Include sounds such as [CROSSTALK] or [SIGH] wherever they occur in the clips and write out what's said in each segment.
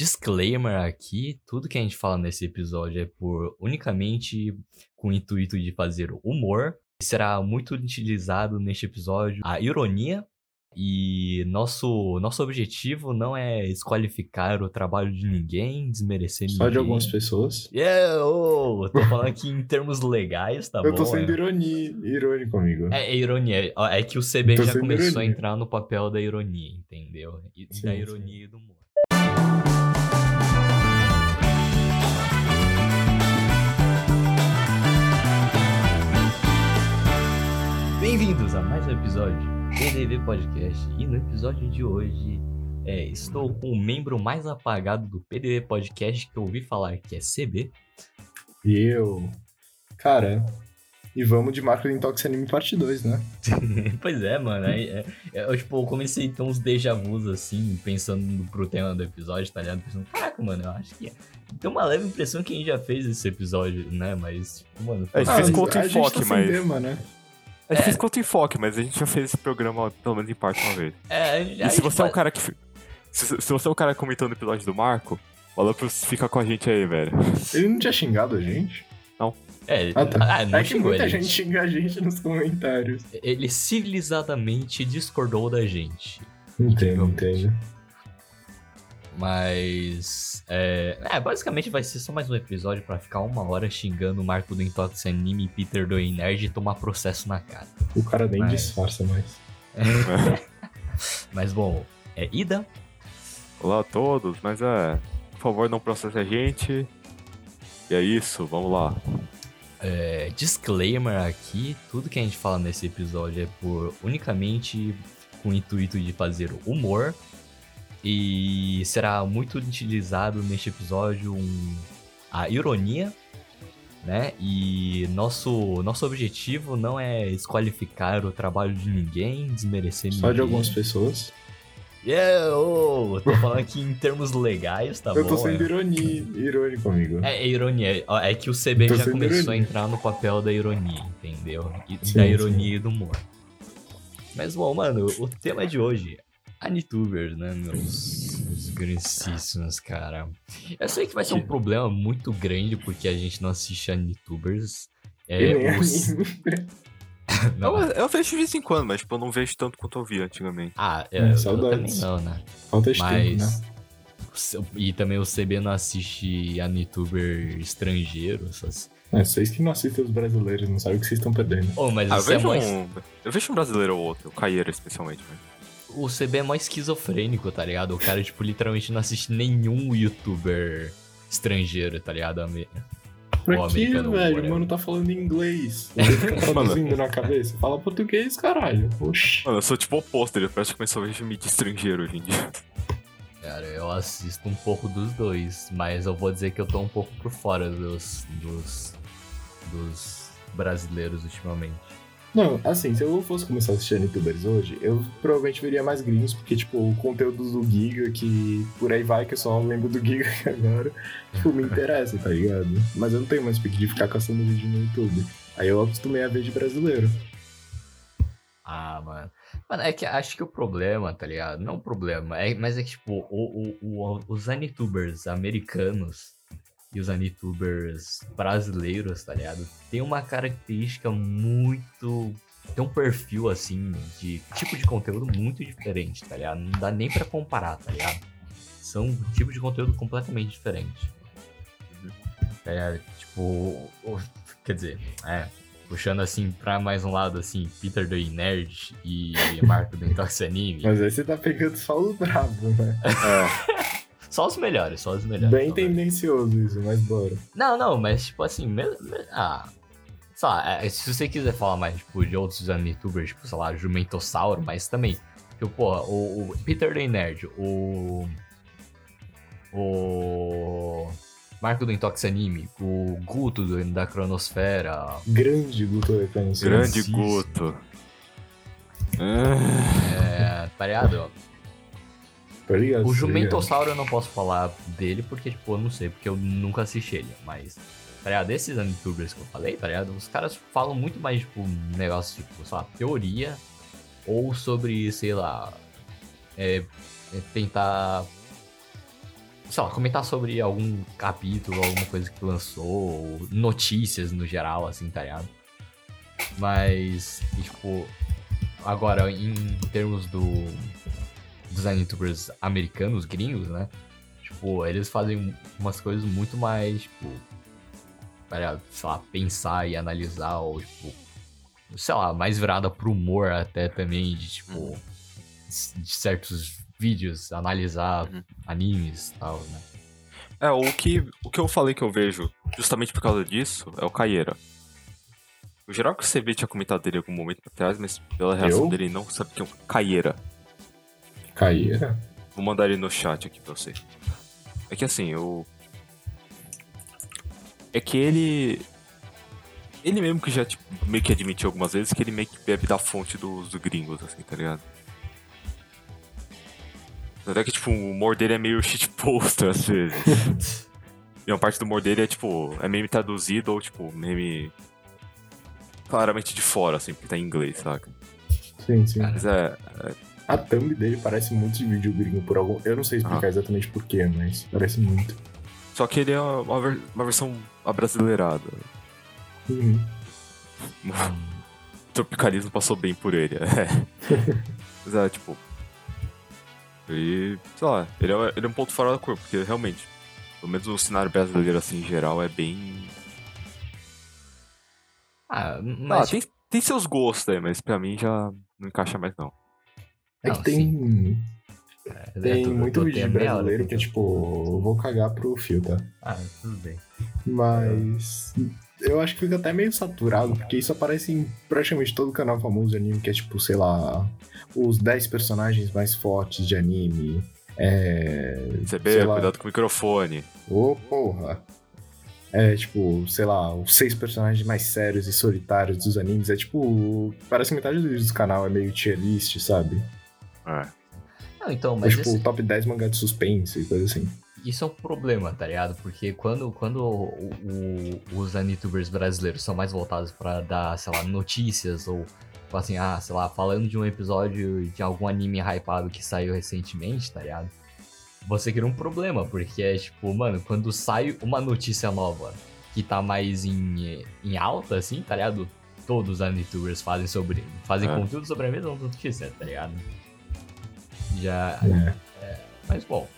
disclaimer aqui: tudo que a gente fala nesse episódio é por unicamente com o intuito de fazer humor. Será muito utilizado neste episódio a ironia. E nosso, nosso objetivo não é desqualificar o trabalho de ninguém, desmerecer Só ninguém. de algumas pessoas. Yeah, oh, tô falando aqui em termos legais, tá [LAUGHS] eu bom? tô sendo é. ironi... irônico, amigo. É, é ironia. É que o CB já começou a ironia. entrar no papel da ironia, entendeu? E Sim, da sim. ironia e do humor. Bem-vindos a mais um episódio do PDV Podcast. E no episódio de hoje, é, estou com o membro mais apagado do PDV Podcast que eu ouvi falar, que é CB. E eu. Cara. E vamos de Marco do Intox Anime parte 2, né? [LAUGHS] pois é, mano. é, é, eu, tipo, eu comecei a ter uns déjà vus, assim, pensando pro tema do episódio, tá ligado? Pensando, caraca, mano, eu acho que. Tem uma leve impressão que a gente já fez esse episódio, né? Mas, tipo, mano. É, a gente fez a gente enfoque, mas- tema, né? A gente fez contra enfoque, mas a gente já fez esse programa pelo menos em parte uma vez. É, E se você é o faz- cara que. Se, se você é o cara comentando o episódio do Marco, o Alopros fica com a gente aí, velho. Ele não tinha xingado a gente? É, Ah, tá. ah, não é que muita gente xinga a gente nos comentários. Ele civilizadamente discordou da gente. Entendo, entendo. Mas. É, é, basicamente vai ser só mais um episódio pra ficar uma hora xingando o Marco do Intox Anime e Peter do Nerd e tomar processo na cara. O cara nem Mas- disfarça mais. [LAUGHS] Mas bom, é ida. Olá a todos, mas é. Por favor, não processe a gente. E é isso, vamos lá. É, disclaimer aqui: tudo que a gente fala nesse episódio é por unicamente com o intuito de fazer humor. E será muito utilizado neste episódio um- a ironia, né? E nosso, nosso objetivo não é desqualificar o trabalho de ninguém, desmerecer Só de ninguém. algumas pessoas. Yeah, oh, eu tô falando aqui em termos legais, tá [LAUGHS] eu bom? tô sendo é. ironi... irônico, amigo. É, é ironia. É que o CB já começou ironia. a entrar no papel da ironia, entendeu? E Sim, da sim. ironia e do humor. Mas, bom, mano, o tema de hoje, Anitubers, né, meus, meus grandíssimos, cara. Eu sei que vai ser um problema muito grande porque a gente não assiste Anitubers. É, nem os- [LAUGHS] não, Eu, eu vejo de vez em quando, mas tipo, eu não vejo tanto quanto eu via antigamente. ah, é, É, eu, saudades. também não, né? Falta de tempo, Mas. né? E também o CB não assiste Anituber estrangeiro, essas. É, vocês que não assistem os brasileiros, não sabem o que vocês estão perdendo. Oh, mas Ah, eu é vejo, mó um, eu vejo um brasileiro ou outro, o Caieira especialmente. Mas... O CB é mó esquizofrênico, tá ligado? O cara, tipo, literalmente não assiste nenhum youtuber estrangeiro, tá ligado? Ame- Pra que, velho? whatever. O mano tá falando inglês. [LAUGHS] Você fica traduzindo na cabeça. Fala português, caralho. Oxi. Mano, eu sou tipo o oposto, eu praticamente só vejo mídia estrangeiro hoje em dia. Cara, eu assisto um pouco dos dois, mas eu vou dizer que eu tô um pouco por fora dos, dos, dos brasileiros ultimamente. Não, assim, se eu fosse começar a assistir youtubers hoje, eu provavelmente veria mais gringos, porque, tipo, o conteúdo do Giga, que por aí vai, que eu só lembro do Giga [LAUGHS] agora, tipo, me interessa, tá ligado? Mas eu não tenho mais pique de ficar caçando vídeo no YouTube. Aí eu acostumei a ver de brasileiro. Ah, mano. Mano, é que acho que o problema, tá ligado? Não o problema, é, mas é que, tipo, o, o, o- os Anitubers americanos e os Anitubers brasileiros, tá ligado? Tem uma característica muito. Tem um perfil, assim, de tipo de conteúdo muito diferente, tá ligado? Não dá nem pra comparar, tá ligado? São um tipo de conteúdo completamente diferente. Tá ligado? Tipo, o- quer dizer, é, puxando assim pra mais um lado, assim, Peter do Nerd e Marco do Intox Anime. Mas aí você tá pegando só os bravos, né? [LAUGHS] É, Só os melhores, só os melhores. Bem os melhores. tendencioso isso, mas bora. Não, não, mas tipo assim, mesmo. me- Ah. Só, é, se você quiser falar mais, tipo, de outros youtubers, tipo, sei lá, Jumentossauro, mas também. Tipo, porra, o, o Peter do Nerd, o. O. Marco do Intox Anime, o Guto do, da Cronosfera, Grande Guto Referência. grande Francisco. Guto. É, tá ligado? Ligado? O ligado? Jumentossauro eu não posso falar dele porque, tipo, eu não sei, porque eu nunca assisti ele. Mas, tá ligado? Esses youtubers que eu falei, tá ligado? Os caras falam muito mais, tipo, um negócio, tipo, sei lá, teoria. Ou sobre, sei lá. É, é tentar sei lá, comentar sobre algum capítulo, alguma coisa que lançou, ou notícias no geral, assim, tá ligado? Mas, e, tipo, agora, em termos do dos youtubers americanos, gringos, né? Tipo, eles fazem umas coisas muito mais, tipo, para, sei lá, pensar e analisar, ou, tipo, sei lá, mais virada pro humor até também, de, tipo, de certos vídeos, analisar Uhum. animes e tal, né? É, o que, o que eu falei que eu vejo, justamente por causa disso, é o Caieira. O geral que você vê tinha comentado dele em algum momento pra trás, mas pela reação Eu? dele não sabe quem é o Caieira. Caíra. Vou mandar ele no chat aqui pra você. É que assim, eu. É que ele. Ele mesmo que já tipo, meio que admitiu algumas vezes que ele meio que bebe da fonte dos, dos gringos, assim, tá ligado? Até que, tipo, o humor dele é meio [LAUGHS] shitposter às vezes. [LAUGHS] e uma parte do humor dele é, tipo, é meme traduzido ou, tipo, meme. Claramente de fora, assim, porque tá em inglês, saca? Sim, sim. Mas é. A thumb dele parece muito de vídeo gringo por algum. Eu não sei explicar Ah. exatamente porquê, mas parece muito. Só que ele é uma, ver- uma versão abrasileirada. Uhum. O [LAUGHS] tropicalismo passou bem por ele. É. [LAUGHS] Mas é, tipo. Ele. Sei lá, ele é, ele é um ponto fora da curva, porque realmente, pelo menos o cenário brasileiro, assim, em geral, é bem. Ah, Ah, mas, tem, tem seus gostos aí, mas pra mim já não encaixa mais, não. É Não, que tem, é, tem tu- muito vídeo brasileiro pra que é tipo, vou cagar pro fio, tá? Ah, tudo bem. Mas eu acho que fica até meio saturado, porque isso aparece em praticamente todo canal famoso de anime, que é tipo, sei lá, os 10 personagens mais fortes de anime. É. CB, lá, cuidado com o microfone. Ô, porra. É, tipo, sei lá, os seis personagens mais sérios e solitários dos animes. É tipo. Parece que metade dos vídeos do canal é meio tier list, sabe? É. Não, então, mas tipo esse- top 10 mangá de suspense e coisa assim. isso é um problema, tá ligado? Porque quando, quando o- o- os anitubers brasileiros são mais voltados pra dar, sei lá, notícias ou, tipo assim, ah, sei lá, falando de um episódio de algum anime hypado que saiu recentemente, tá ligado? Você cria um problema, porque é tipo, mano, quando sai uma notícia nova que tá mais em, em alta, assim, tá ligado? Todos os anitubers fazem sobre. fazem É. conteúdo sobre a mesma notícia, tá ligado? Já. É. Mas bom.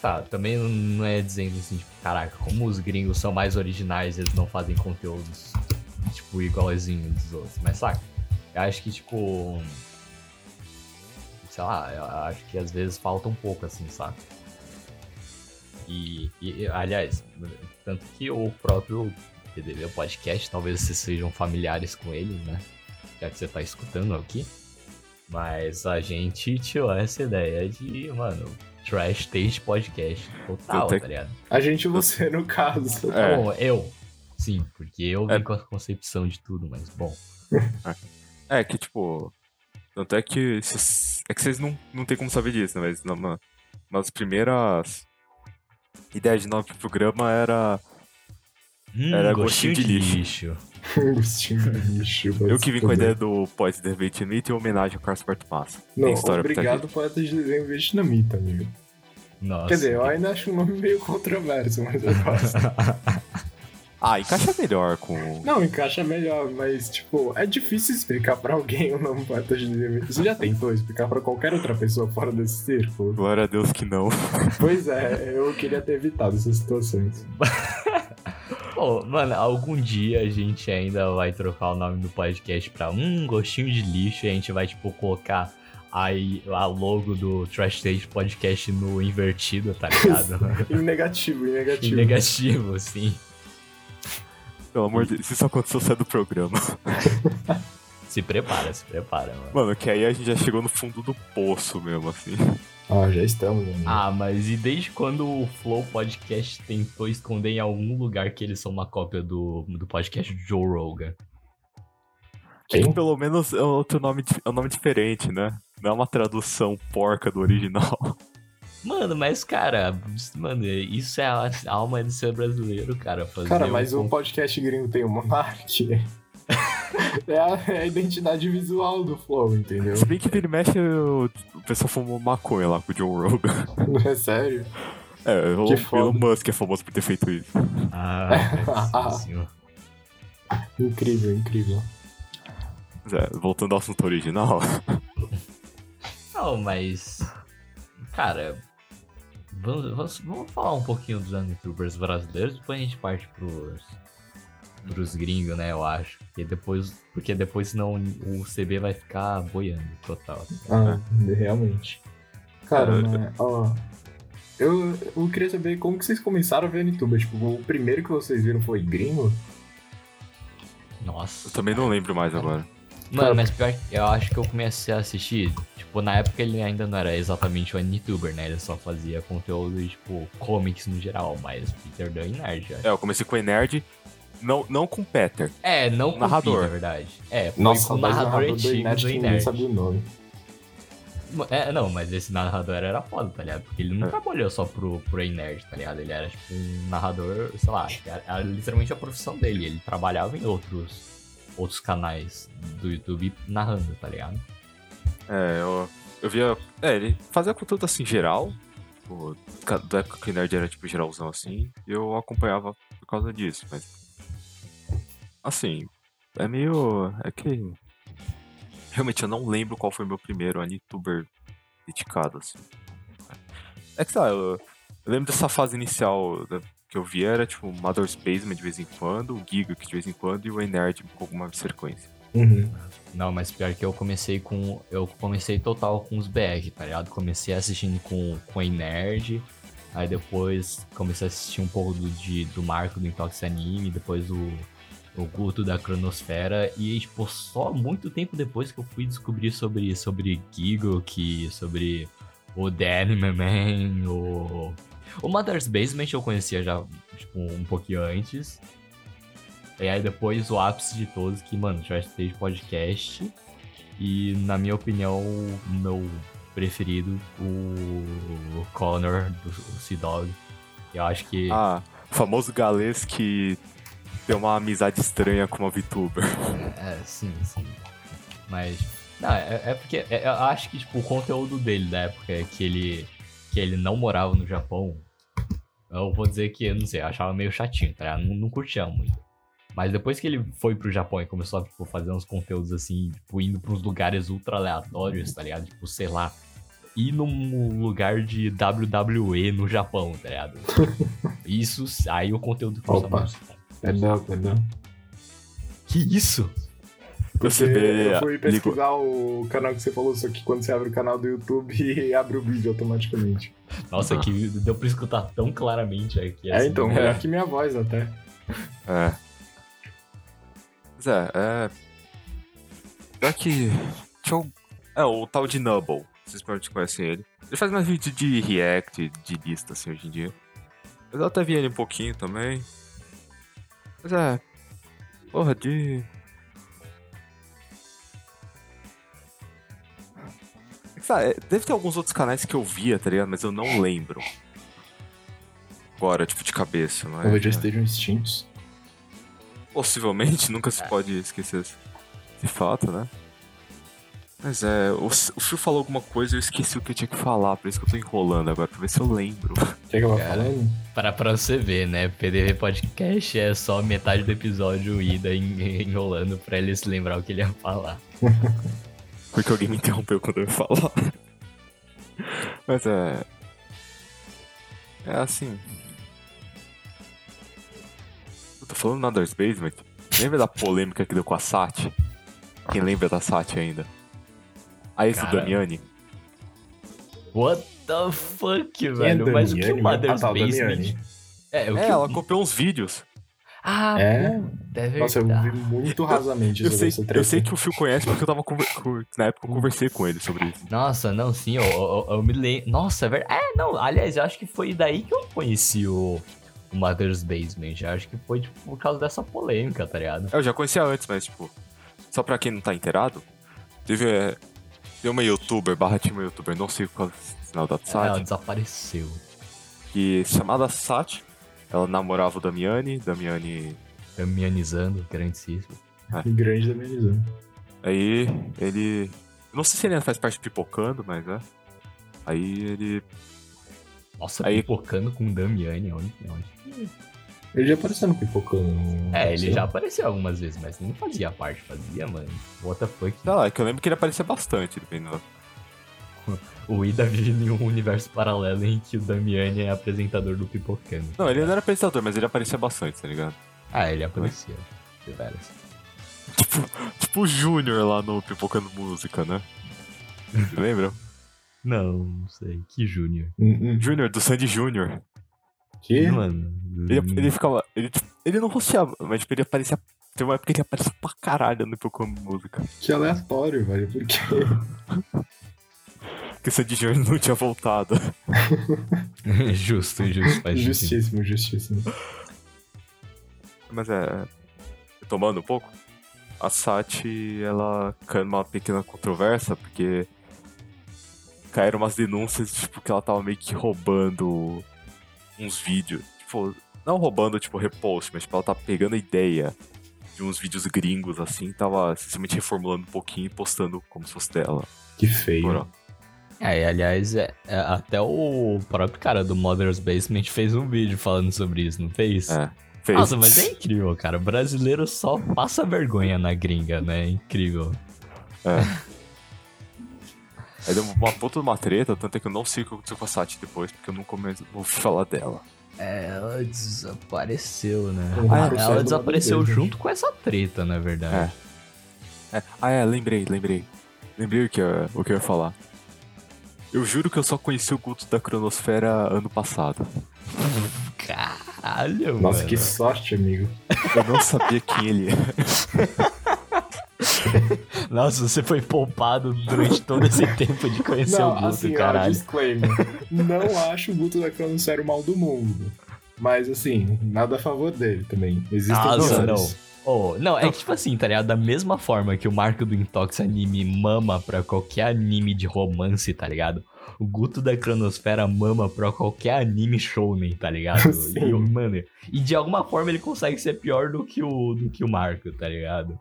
Tá, também não é dizendo assim, tipo, caraca, como os gringos são mais originais, eles não fazem conteúdos, tipo, igualzinho dos outros. Mas saca? Eu acho que, tipo. Sei lá, eu acho que às vezes falta um pouco, assim, saca? E, e, aliás, tanto que o próprio PDB Podcast, talvez vocês sejam familiares com ele, né? Já que você tá escutando aqui. Mas a gente tirou essa ideia de, mano, Trash Taste Podcast total, tá ligado? A gente e você, no caso. É. Bom, eu. Sim, porque eu vim É. com a concepção de tudo, mas bom. [LAUGHS] É que, tipo. Tanto é que. cês- É que vocês não, não tem como saber disso, né? Mas uma das primeiras ideias de nome pro programa era. Hum, Era gostinho gostinho de lixo. lixo. Gostinho de lixo. Eu que vim com a ideia do Pós de Vietnamita em homenagem ao Carlos Porto Massa. Não, obrigado, poeta de desenho vietnamita, amigo. Nossa. Quer dizer, eu ainda acho um nome meio controverso, mas eu gosto. [LAUGHS] Ah, encaixa melhor com. Não, encaixa melhor, mas, tipo, é difícil explicar pra alguém o nome poeta de desenho Você já tentou explicar pra qualquer outra pessoa fora desse círculo? Glória a Deus que não. Pois é, eu queria ter evitado essas situações. [LAUGHS] Pô, mano, algum dia a gente ainda vai trocar o nome do podcast pra um gostinho de lixo e a gente vai, tipo, colocar aí a logo do Trash Stage Podcast no invertido, tá ligado? [LAUGHS] Em negativo, em Em negativo. negativo, sim. Pelo amor de Deus, se isso aconteceu, sai do programa. Se prepara, se prepara, mano. Mano, que aí a gente já chegou no fundo do poço mesmo, assim. Ah, já estamos, amigo. Ah, mas e desde quando o Flow Podcast tentou esconder em algum lugar que eles são uma cópia do, do podcast do Joe Rogan? É que pelo menos é outro nome, é um nome diferente, né? Não é uma tradução porca do original. Mano, mas, cara, mano, isso é a alma de ser brasileiro, cara. Fazer Cara, mas um o podcast gringo tem o Monark. [LAUGHS] é, a, é a identidade visual do Flow, entendeu? Se bem que vira e mexe, o, o pessoal fumou maconha lá com o John Rogan. [LAUGHS] É sério. É, o Elon. Musk é famoso por ter feito isso. Ah, sim. [LAUGHS] Incrível, incrível. É, voltando ao assunto original. Não, mas. Cara. Vamos, vamos, vamos falar um pouquinho dos youtubers brasileiros, depois a gente parte pros. Pros gringos, né? Eu acho. Porque depois. Porque depois senão o CB vai ficar boiando total. Ah, realmente. Cara, É. mas, ó. Eu, eu queria saber como que vocês começaram a ver YouTube. Tipo, o primeiro que vocês viram foi gringo? Eu Nossa. também não lembro mais agora. Mano, mas pior que eu acho que eu comecei a assistir. Tipo, na época ele ainda não era exatamente um youtuber, né? Ele só fazia conteúdo, tipo, comics no geral, mas Peter Dunn e Nerd, eu acho. É, eu comecei com o Nerd, não, não com o Peter. É, não com Narrador. Pi, na verdade. É, foi Nossa, com o narrador narrador do antigo do ninguém Nerd. sabia o nome. É, não, mas esse narrador era foda, tá ligado? Porque ele não trabalhou só pro, pro Nerd, tá ligado? Ele era, tipo, um narrador, sei lá, era, era literalmente a profissão dele. Ele trabalhava em outros, outros canais do YouTube narrando, tá ligado? É, eu, eu via. É, ele fazia conteúdo assim geral. Tipo, da época que o Nerd era tipo geralzão assim. E eu acompanhava por causa disso, mas. Assim, é meio. É que. Realmente eu não lembro qual foi meu primeiro anituber dedicado, assim. É que lá, eu, eu lembro dessa fase inicial da- que eu vi era tipo o Mother Spaceman de vez em quando, o Giga que de vez em quando e o Nerd com alguma frequência. Uhum. Não, mas pior que eu comecei com. Eu comecei total com os BR, tá ligado? Comecei assistindo com, com a Nerd. Aí depois comecei a assistir um pouco do, de, do Marco do Intox Anime, depois o, o Guto da Cronosfera. E, tipo, só muito tempo depois que eu fui descobrir sobre, sobre que sobre o The Anime Man, o. O Mother's Basement eu conhecia já, tipo, um pouquinho antes. E aí depois o ápice de todos, que, mano, já Stage Podcast. E, na minha opinião, o meu preferido, o Connor, do Sea Dog. Eu acho que. Ah, famoso galês que tem uma amizade estranha com uma VTuber. [LAUGHS] É, sim, sim. Mas. Não, é, é porque é- eu acho que, tipo, o conteúdo dele da época que ele. que ele não morava no Japão. Eu vou dizer que, não sei, eu achava meio chatinho, tá? ligado? Não, não curtia muito. Mas depois que ele foi pro Japão e começou a tipo, fazer uns conteúdos assim, tipo, indo pra uns lugares ultra aleatórios, tá ligado? Tipo, sei lá. Ir num lugar de WWE no Japão, tá ligado? [LAUGHS] Isso, aí o conteúdo começou Opa. A Perdão, perdão. Que isso? Você vê. eu fui pesquisar o canal que você falou, só que quando você abre o canal do YouTube, [LAUGHS] abre o vídeo automaticamente. Nossa, que deu pra escutar tão claramente aqui. É, assim, então, melhor que minha voz até. É. Mas é, é. Já que. Eu... É, o tal de Nubble. Vocês provavelmente conhecem ele. Ele faz mais vídeo de react, de lista, assim, hoje em dia. Eu até vi ele um pouquinho também. Mas é. Porra, de. É sabe, é, Deve ter alguns outros canais que eu via, tá ligado? Mas eu não lembro. Agora, tipo, de cabeça, não é? Talvez já estejam extintos. Possivelmente, [LAUGHS] nunca se pode esquecer esse fato, né? Mas é, o, o Phil falou alguma coisa e eu esqueci o que eu tinha que falar, por isso que eu tô enrolando agora, pra ver se eu lembro. Quer que eu vá Cara. falando? Pra, pra você ver, né? PDV Podcast é só metade do episódio ida en- [LAUGHS] enrolando pra ele se lembrar o que ele ia falar. [LAUGHS] Porque alguém me interrompeu quando eu ia falar. [LAUGHS] Mas é. É assim. Eu tô falando Another's Basement. Lembra da polêmica que deu com a Sati? Quem lembra da Sati ainda? A ex do Damiani? What the fuck, Quem é velho? Mas o que o Mother's? Ah, tá, Basement... É, o que É, ela o... copiou uns vídeos. Ah, É? é Nossa, eu vi muito rasamente Eu sei, eu sei que o Phil conhece porque eu tava com- na época eu conversei com ele sobre isso. Nossa, não, sim, eu, eu, eu me lembro. Nossa, é verdade. É, não, aliás, eu acho que foi daí que eu conheci o, o Mother's Basement. Eu acho que foi tipo, por causa dessa polêmica, tá ligado? Eu já conhecia antes, mas tipo, só pra quem não tá inteirado, teve, é, teve uma youtuber, barra tinha uma youtuber, não sei qual é o sinal da Ela Sati, desapareceu. que chamada Sati, ela namorava o Damiani, Damiani, Caminhanizando, grandíssimo. Grande da Melizão. aí ele, não sei se ele ainda faz parte de Pipocando, mas é, aí ele Nossa, Aí- pipocando com Damiani, onde, onde? Ele já apareceu no Pipocando. É, ele já apareceu algumas vezes, mas não fazia parte, fazia, mano. What the fuck? Sei lá, é que eu lembro que ele aparecia bastante, dependendo. [LAUGHS] O Ida vive em um universo paralelo em que o Damiani é apresentador do Pipocando. Não, ele não era apresentador, mas ele aparecia bastante, tá ligado? Ah, ele aparecia. De veras. Tipo o Júnior lá no Pipocando Música, né? Você [LAUGHS] lembra? Não, não sei. Que Júnior. Hum, hum. Júnior, do Sandy Júnior. Que? Mano. Ele, ele ficava. Ele, ele não rosteava, mas tipo, ele aparecia. Teve uma época que ele aparecia pra caralho no Pipocando Música. Que aleatório, velho. Por quê? Porque o Sandy Júnior não tinha voltado. [LAUGHS] justo, justo. Faz. Justíssimo, justíssimo. Mas é. Tomando um pouco, a Sati, ela caiu numa pequena controvérsia, porque caíram umas denúncias, tipo, que ela tava meio que roubando uns vídeos. Tipo, não roubando, tipo, repost, mas tipo, ela tava pegando a ideia de uns vídeos gringos, assim, tava simplesmente reformulando um pouquinho e postando como se fosse dela. Que feio. É, e, aliás, é, é, até o próprio cara do Mother's Basement fez um vídeo falando sobre isso, não fez? É. Fez. Nossa, mas é incrível, cara. O brasileiro só passa vergonha na gringa, né? É incrível. [LAUGHS] Aí deu uma puta de uma treta, tanto é que eu não sei o que aconteceu com a Sati depois, porque eu nunca mais ouvi falar dela. É, ela desapareceu, né? Ah, ela do desapareceu lado dele, junto com essa treta, na verdade. É. Ah, é, lembrei, lembrei. Lembrei o que, eu, o que eu ia falar. Eu juro que eu só conheci o Guto da Cronosfera ano passado. Caralho, Nossa, mano. que sorte, amigo. Eu não sabia quem ele era. [LAUGHS] [LAUGHS] Nossa, você foi poupado durante todo esse [LAUGHS] tempo de conhecer o Não, Guto, assim, caralho. disclaimer. Não [LAUGHS] acho o Guto da Cronosfera o mal do mundo. Mas, assim, nada a favor dele também. Existem Nossa, piores. não. Oh, não, é que tipo assim, tá ligado? Da mesma forma que o Marco do Intox Anime mama pra qualquer anime de romance, tá ligado? O Guto da Cronosfera mama pra qualquer anime shounen, tá ligado? Sim. E, o- mano, e de alguma forma ele consegue ser pior do que o, do que o Marco, tá ligado?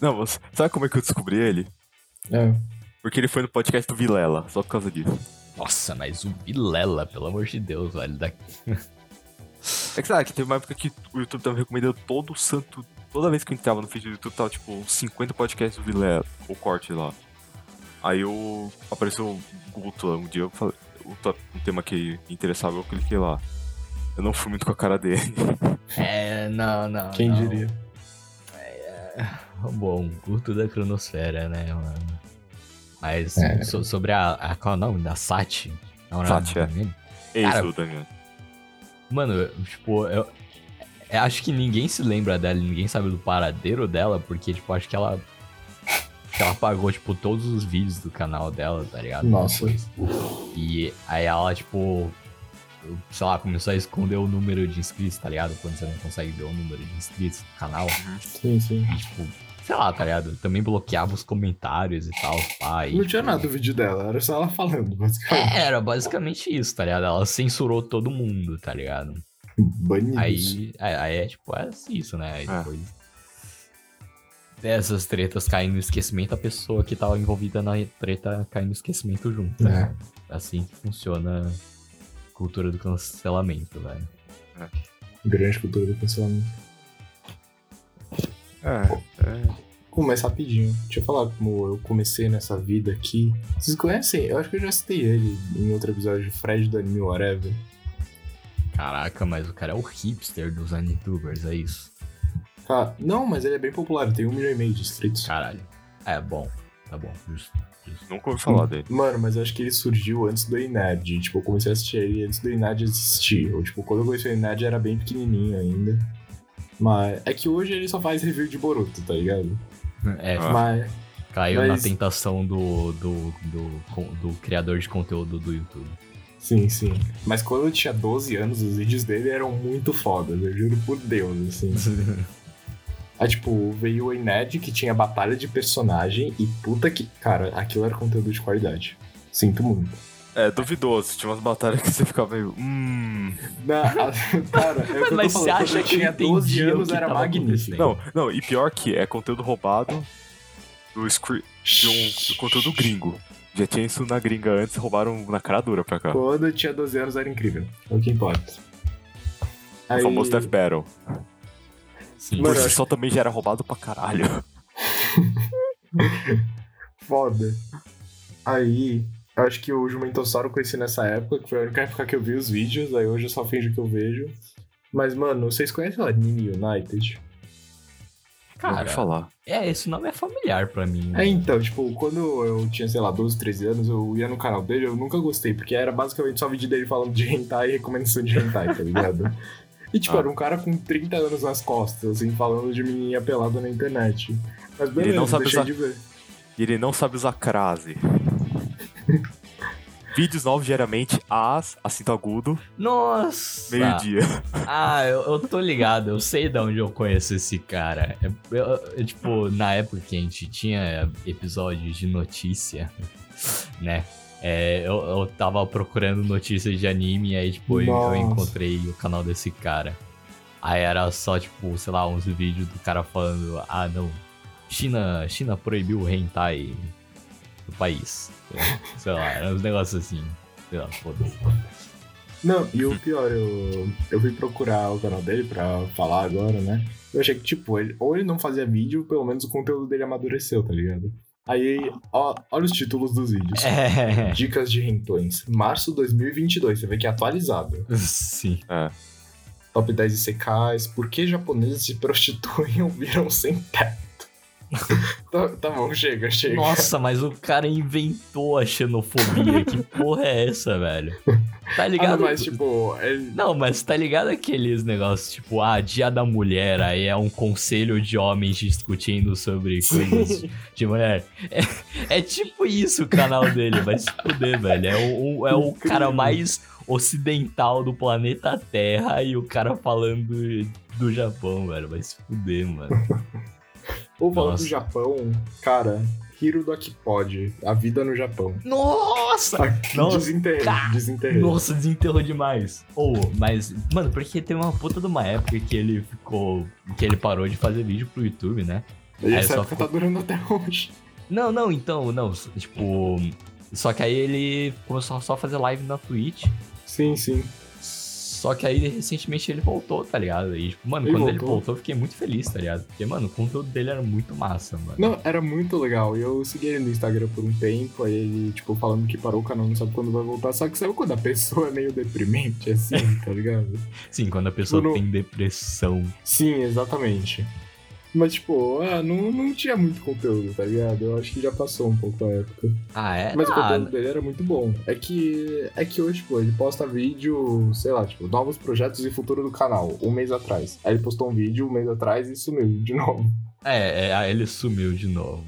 Não, mas sabe como é que eu descobri ele? É. Porque ele foi no podcast do Vilela, só por causa disso. Nossa, mas o Vilela, pelo amor de Deus, velho. Da... É que sabe que teve uma época que o YouTube tava recomendando todo o santo. Toda vez que eu entrava no feed do YouTube, tava tipo uns 50 podcasts do Vilela, o corte lá. Aí eu apareceu o Guto lá, um dia eu falei. Um tema que interessava, eu cliquei lá. Eu não fui muito com a cara dele. É, não, não. Quem não. diria? [LAUGHS] Bom, Guto da Cronosfera, né, mano? Mas É. so- sobre a, a. Qual é o nome? Da Sati? Não, Sati, é. Damiani? É Cara, isso, Daniel. Mano, tipo, eu, eu acho que ninguém se lembra dela, ninguém sabe do paradeiro dela, porque, tipo, acho que ela. que ela apagou, tipo, todos os vídeos do canal dela, tá ligado? Nossa. E aí ela, tipo. Sei lá, começou a esconder o número de inscritos, tá ligado? Quando você não consegue ver o número de inscritos do canal. Sim, sim. E, tipo, sei lá, tá ligado? Também bloqueava os comentários e tal, e, Não tinha tipo, nada o vídeo dela, era só ela falando, basicamente. É, era basicamente isso, tá ligado? Ela censurou todo mundo, tá ligado? Banidos. Aí, aí, aí é tipo, é isso, né? Aí É. depois dessas tretas caem no esquecimento, a pessoa que tava envolvida na treta cai no esquecimento junto. né? É. Assim que funciona cultura do cancelamento, velho. Grande cultura do cancelamento. É, é. Começa rapidinho. Deixa eu falar como eu comecei nessa vida aqui. Vocês conhecem? Eu acho que eu já citei ele em outro episódio, Fred do Anime Whatever. Caraca, mas o cara é o hipster dos anitubers, é isso? Ah, não, mas ele é bem popular, tem um milhão e meio de inscritos. Caralho. É, bom. Tá bom, justo. justo. Nunca ouvi falar dele. Mano, mas eu acho que ele surgiu antes do Inad. Tipo, eu comecei a assistir ele antes do Inad existir. Ou, tipo, quando eu conheci o Inad era bem pequenininho ainda. Mas é que hoje ele só faz review de Boruto, tá ligado? É, Ah. Mas caiu mas- na tentação do, do, do, do criador de conteúdo do YouTube. Sim, sim. Mas quando eu tinha 12 anos, os vídeos dele eram muito fodas, eu juro por Deus, assim. [LAUGHS] Aí, tipo, veio o Ened, que tinha batalha de personagem, e puta que. Cara, aquilo era conteúdo de qualidade. Sinto muito. É, duvidoso. Tinha umas batalhas que você ficava meio. Hum. A- [LAUGHS] cara, é o que eu tô Mas você falando, acha eu que tinha 12 entendi o anos era magnífico. Não, não, e pior que é conteúdo roubado do script de um do conteúdo gringo. Já tinha isso na gringa antes, roubaram na cara dura pra cá. Quando eu tinha 12 anos era incrível. É o que importa. O famoso Death Battle. Sim. Mano, Por si só também já era roubado pra caralho. [LAUGHS] Foda. Aí, eu acho que o Jumentossauro eu conheci nessa época, que foi a única época que eu vi os vídeos, aí hoje eu só finjo que eu vejo. Mas, mano, vocês conhecem o Anime United? Cara, vai falar. é, esse nome é familiar pra mim. É, então, tipo, quando eu tinha, sei lá, 12, 13 anos, eu ia no canal dele, eu nunca gostei, porque era basicamente só vídeo dele falando de hentai e recomendação de hentai, tá ligado? [LAUGHS] E, tipo, Ah. era um cara com 30 anos nas costas, assim, falando de menininha pelada na internet. Mas beleza, não sabe deixei usar- de ver. Ele não sabe usar crase. [LAUGHS] Vídeos novos diariamente, às, assinto agudo, Nossa! meio-dia. Ah, eu, eu tô ligado, eu sei de onde eu conheço esse cara. É, eu- eu, tipo, na época que a gente tinha episódios de notícia, né? É, eu, eu tava procurando notícias de anime e aí, tipo, eu, encontrei o canal desse cara. Aí era só, tipo, sei lá, uns vídeos do cara falando, ah, não, China, China proibiu o hentai do país. [LAUGHS] Sei lá, eram uns negócios assim. Sei lá, foda-se. Não, e o pior, eu, eu fui procurar o canal dele pra falar agora, né? Eu achei que, tipo, ele, ou ele não fazia vídeo, pelo menos o conteúdo dele amadureceu, tá ligado? Aí, ó, olha os títulos dos vídeos. É. Dicas de rentões. Março 2022, você vê que é atualizado. Sim. Top 10 ICKs. Por que japoneses se prostituem ou viram sem teto? [LAUGHS] tá, tá bom, chega, chega. Nossa, mas o cara inventou a xenofobia. que porra é essa, velho? Tá Ah, ligado? não, mas, tipo, ele... Não, mas tá ligado aqueles negócios, tipo, ah, dia da mulher, aí é um conselho de homens discutindo sobre coisas de mulher. É, é tipo isso o canal dele, vai se fuder, velho. É o- é o cara mais ocidental do planeta Terra e o cara falando do Japão, velho. Vai se fuder, mano. Ou falando Nossa. do Japão, cara, Hiro do Akipod, a vida no Japão. Nossa! Aqui Nossa, desenterrei, cara, desenterrei. Nossa, desenterrou demais. Ou, mas, mano, porque teve uma puta de uma época que ele ficou. que ele parou de fazer vídeo pro YouTube, né? E essa só época ficou- tá durando até hoje. Não, não, então, não, tipo. Só que aí ele começou só a fazer live na Twitch. Sim, sim. Só que aí recentemente ele voltou, tá ligado? E, tipo, mano, Ele quando ele voltou? voltou, eu fiquei muito feliz, tá ligado? Porque, mano, o conteúdo dele era muito massa, mano. Não, era muito legal. E eu segui ele no Instagram por um tempo, aí ele, tipo, falando que parou o canal, não sabe quando vai voltar. Só que sabe quando a pessoa é meio deprimente, assim, tá ligado? [LAUGHS] Sim, quando a pessoa Não- tem depressão. Sim, exatamente. Mas, tipo, ah, não, não tinha muito conteúdo, tá ligado? Eu acho que já passou um pouco a época. Ah, é? Mas o ah, conteúdo dele era muito bom. É que, é que hoje, tipo, ele posta vídeo, sei lá, tipo, novos projetos e futuro do canal, um mês atrás. Aí ele postou um vídeo um mês atrás e sumiu de novo. É, é, aí ele sumiu de novo.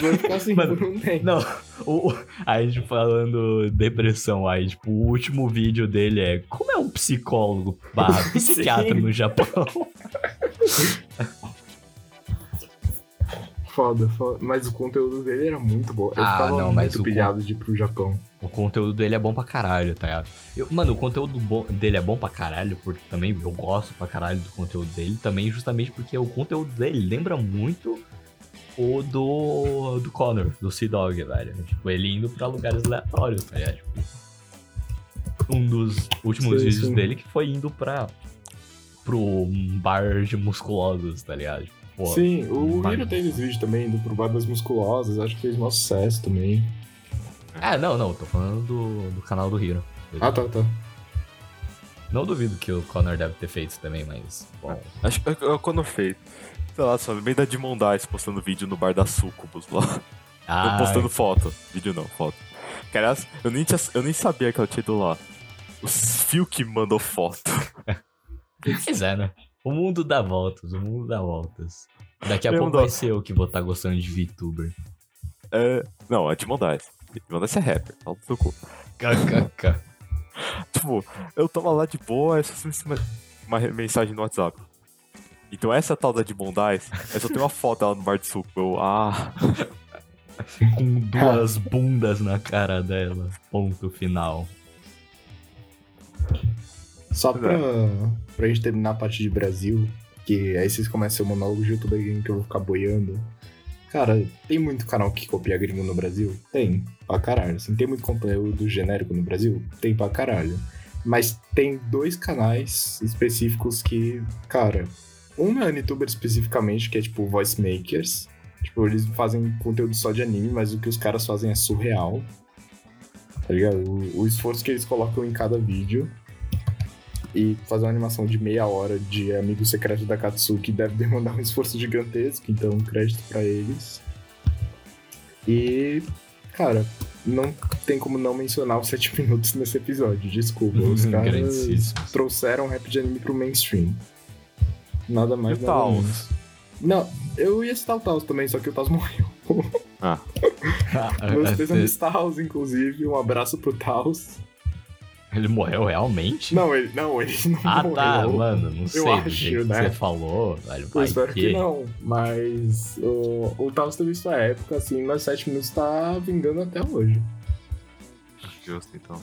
Vai ficar assim [LAUGHS] Mano, por um tempo. Não, o, o- aí, tipo, falando depressão, aí, tipo, o último vídeo dele é como é um psicólogo barra [LAUGHS] psiquiatra no Japão. [LAUGHS] [LAUGHS] Foda, foda. Mas o conteúdo dele era muito bom. Eu Ah, não, mas muito pilhado de ir pro Japão. O conteúdo dele é bom pra caralho, tá ligado? Eu- mano, o conteúdo bom- dele é bom pra caralho, porque também eu gosto pra caralho do conteúdo dele, também justamente porque o conteúdo dele lembra muito o do, do Connor, do Sea Dog, velho. Tipo, ele indo pra lugares aleatórios, tá ligado? Tipo, um dos últimos Sim, vídeos sim. dele que foi indo pra pro bar de musculosos, tá ligado? Tipo, pô, Sim, o Hiro teve esse vídeo também, indo pro bar das musculosas, acho que fez maior sucesso também. Ah, não, não, tô falando do, do canal do Hiro. Ah, tá, tá. Não duvido que o Connor deve ter feito também, mas. Bom. Acho que é é quando fez. Sei lá, só meio da Demon Dice postando vídeo no bar da Sucubus lá. [LAUGHS] Ah, Eu postando foto. Vídeo não, foto. Que aliás, eu nem, tinha, eu nem sabia que ela tinha ido lá. O Phil que mandou foto. [LAUGHS] Pois é, né? O mundo dá voltas, o mundo dá voltas. Daqui a Eu pouco não- vai ser eu que vou estar gostando de VTuber. É, não, é Demon Dice. Dice é rapper, fala do seu cu. KKK. [LAUGHS] Tipo, eu tava lá de boa, essa uma, uma mensagem no WhatsApp. Então essa tal da Demon Dice, eu só tenho uma foto dela no bar de suco. Eu, ah, [LAUGHS] Com duas bundas na cara dela. Ponto final. Só pra, pra gente terminar a parte de Brasil, que aí vocês começam o monólogo de youtuber game que eu vou ficar boiando. Cara, tem muito canal que copia gringo no Brasil? Tem, pra caralho. Assim, tem muito conteúdo genérico no Brasil? Tem pra caralho. Mas tem dois canais específicos que, cara, um é Anituber especificamente, que é tipo Voice Makers. Tipo, eles fazem conteúdo só de anime, mas o que os caras fazem é surreal. Tá ligado? O, o esforço que eles colocam em cada vídeo. E fazer uma animação de meia hora de Amigo Secreto da Katsuki deve demandar um esforço gigantesco, então crédito pra eles. E, cara, não tem como não mencionar os 7 [LAUGHS] minutos nesse episódio, desculpa. Os Hum, caras trouxeram rap de anime pro mainstream. Nada mais, E nada Taos? menos. Não, eu ia citar o Taos também, só que o Taos [LAUGHS] morreu. Ah, Meus [LAUGHS] pesames Taos, inclusive. Um abraço pro Taos. Ele morreu realmente? Não, ele não, ele [LAUGHS] não Ah, morreu. tá, mano, não sei. do acho, jeito né? que você falou, velho. Eu espero que que... não, mas o, o Taos teve sua época, assim, mas 7 minutos tá vingando até hoje. justo então.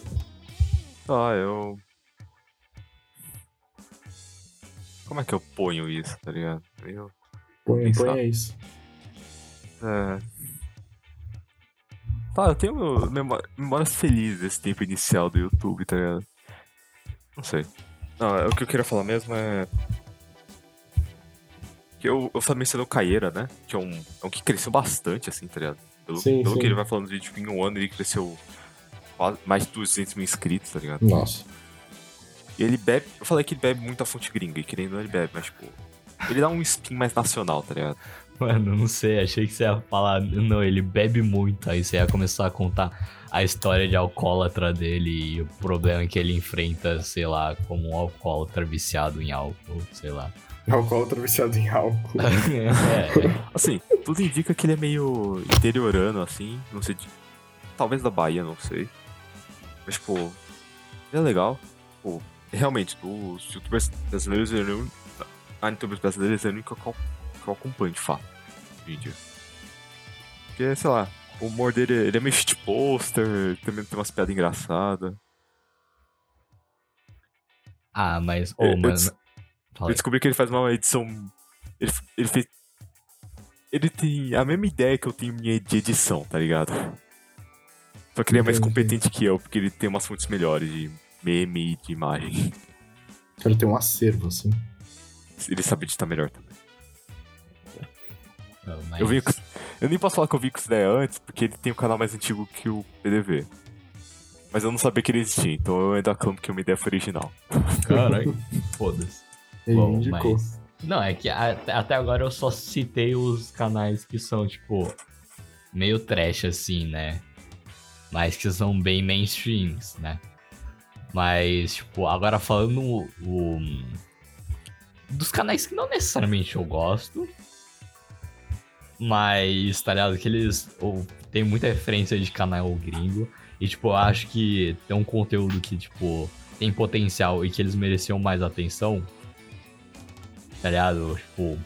Ah, eu. Como é que eu ponho isso, tá ligado? Eu. Põe, põe isso. É... Tá, eu tenho memó- memórias felizes desse tempo inicial do YouTube, tá ligado? Não sei. Não, é- o que eu queria falar mesmo é. Que eu, eu falei mencionando o Caieira, né? Que é um, é um que cresceu bastante, assim, tá ligado? Pelo, Sim, pelo sim. que ele vai falando de tipo, em um ano, ele cresceu quase mais de 200 mil inscritos, tá ligado? Nossa. E ele bebe. Eu falei que ele bebe muita fonte gringa, e querendo ou não, ele bebe, mas tipo. Ele dá um spin mais nacional, tá ligado? Mano, não sei, achei que você ia falar. Não, ele bebe muito. Aí você ia começar a contar a história de alcoólatra dele e o problema que ele enfrenta, sei lá, como um alcoólatra viciado em álcool, sei lá. Alcoólatra viciado em álcool. [LAUGHS] é, Assim, tudo indica que ele é meio interiorano, assim, não sei. Talvez da Bahia, não sei. Mas, tipo, ele é legal. Pô, realmente, os youtubers brasileiros, ele é a youtubers brasileiros é o único que eu, eu acompanho, de fato, dia. Porque, sei lá, o humor dele, ele é meio shitposter, também tem umas piadas engraçadas. Ah, mas. Eu- Ô, eu mano. des- Fala Eu descobri que ele faz uma edição. Ele, ele fez. Ele tem a mesma ideia que eu tenho minha de edição, tá ligado? Só que ele é mais competente que eu, porque ele tem umas fontes melhores de meme e de imagem. O cara tem um acervo, assim. Ele sabe editar melhor também. Mas- Eu, eu nem posso falar que eu vi com essa ideia antes, porque ele tem um canal mais antigo que o PDV. Mas eu não sabia que ele existia, então eu ainda aclamo que uma ideia foi original. Caralho, [LAUGHS] foda-se. Bom, indicou. mas- Não, é que até agora eu só citei os canais que são, tipo, meio trash, assim, né? Mas que são bem mainstreams, né? Mas, tipo, agora falando o, o- dos canais que não necessariamente eu gosto, mas, tá ligado? Que eles ou, tem muita referência de canal gringo. E, tipo, eu acho que tem um conteúdo que, tipo, tem potencial e que eles mereciam mais atenção. Tá ligado? Tipo,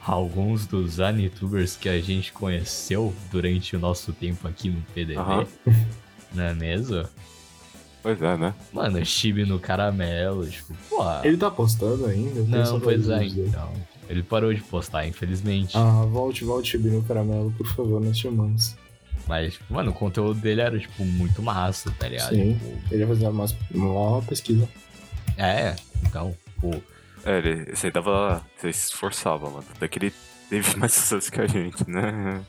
alguns dos anitubers que a gente conheceu durante o nosso tempo aqui no PDV. Aham. [LAUGHS] Não é mesmo? Pois é, né? Mano, chibi no caramelo, tipo, pô. Ele tá postando ainda? Não, pois é, então. Ele parou de postar, infelizmente. Ah, volte, volte, Chibi no caramelo, por favor, nós chamamos. Mas, tipo, mano, o conteúdo dele era, tipo, muito massa, tá ligado? Sim. Tipo, Ele ia fazer uma, uma pesquisa. é, então, pô. É, ele, aí dava. Você se esforçava, mano. Até que ele teve [LAUGHS] mais sucesso que a gente, né?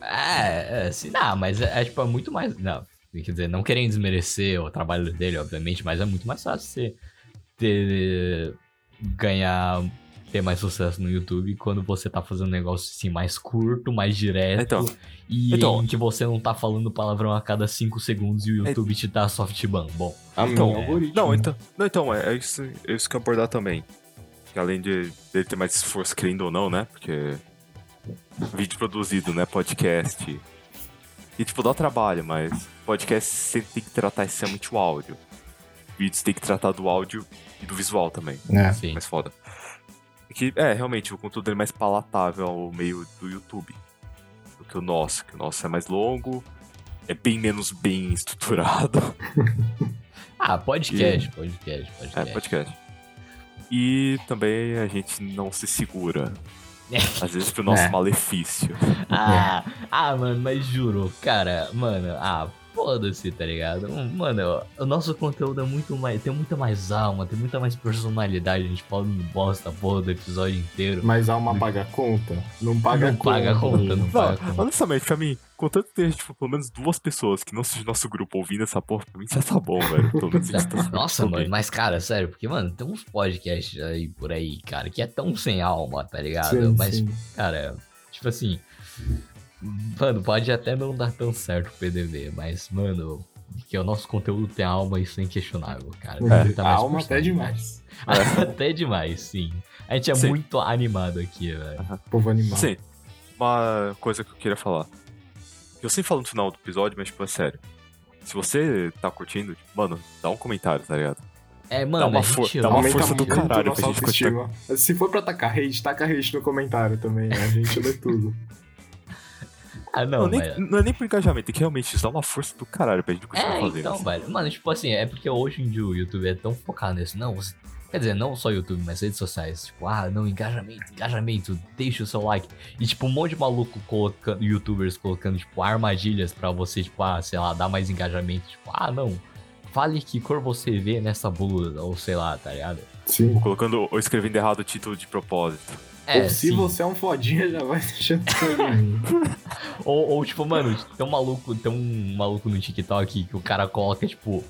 É, é, sim, não, mas é, é, tipo, é muito mais. Não, quer dizer, não querendo desmerecer o trabalho dele, obviamente, mas é muito mais fácil você ter. ganhar. Ter mais sucesso no YouTube quando você tá fazendo um negócio assim mais curto, mais direto. Então, e então- em que você não tá falando palavrão a cada 5 segundos e o YouTube te dá soft ban. Bom, Então, algoritmo. Não, então, não, então é, é isso, é isso que eu ia abordar também. Que além de dele ter mais esforço, querendo ou não, né? Porque vídeo produzido, né? Podcast. E tipo, dá trabalho, mas podcast você tem que tratar essencialmente o áudio. Vídeos tem que tratar do áudio e do visual também. É. sim. Mais foda. E Que, é, realmente, o conteúdo é mais palatável ao meio do YouTube do que o nosso, que o nosso é mais longo, é bem menos bem [LAUGHS] estruturado. Ah, podcast, podcast, podcast. É, podcast. E também a gente não se segura Às vezes pro nosso É. malefício. Ah, ah, mano, mas juro, cara, mano, ah, foda-se, tá ligado? Mano, o nosso conteúdo é muito mais. Tem muita mais alma, tem muita mais personalidade. A gente falando bosta, porra, do episódio inteiro. Mas alma paga a conta? Não paga não conta. paga a conta, não Não, paga conta. honestamente, pra mim, contanto que tenha, tipo, pelo menos duas pessoas que não sejam nosso grupo ouvindo essa porra, pra mim já tá bom, velho. Pelo menos tá [LAUGHS] Nossa, mano, bem. mas cara, sério, porque, mano, tem uns podcasts aí por aí, cara, que é tão sem alma, tá ligado? Sim, mas, sim. cara, tipo assim. Mano, pode até não dar tão certo o PDV, mas, mano, que o nosso conteúdo tem alma, isso é inquestionável, cara. Tem É, mais alma até demais. [LAUGHS] até demais, sim. A gente é Sim. muito animado aqui, velho. Povo animal. Sim, uma coisa que eu queria falar. Eu sempre falo no final do episódio, mas, tipo, é sério. Se você tá curtindo, tipo, mano, dá um comentário, tá ligado? É, mano, uma a for- gente dá uma força do caralho pra gente autoestima. Se for pra tacar hate, taca hate no comentário também. né? A gente lê tudo. [LAUGHS] Ah, Não, não, nem, mas... não é nem por engajamento, é que realmente isso dá uma força do caralho pra gente continuar É, fazendo. então, assim. velho. Mano, tipo assim, é porque hoje em dia o YouTube é tão focado nisso. Não, você- quer dizer, não só YouTube, mas redes sociais. Tipo, ah, não, engajamento, engajamento, deixa o seu like. E, tipo, um monte de maluco colocando, youtubers colocando, tipo, armadilhas pra você, tipo, ah, sei lá, dar mais engajamento. Tipo, ah, não, fale que cor você vê nessa blusa, ou sei lá, tá ligado? Sim. Colocando ou escrevendo errado o título de propósito. É, Ou se sim. você é um fodinha, já vai [LAUGHS] deixando. Ou, ou, tipo, mano, tem um maluco, tem um maluco no TikTok que o cara coloca, tipo,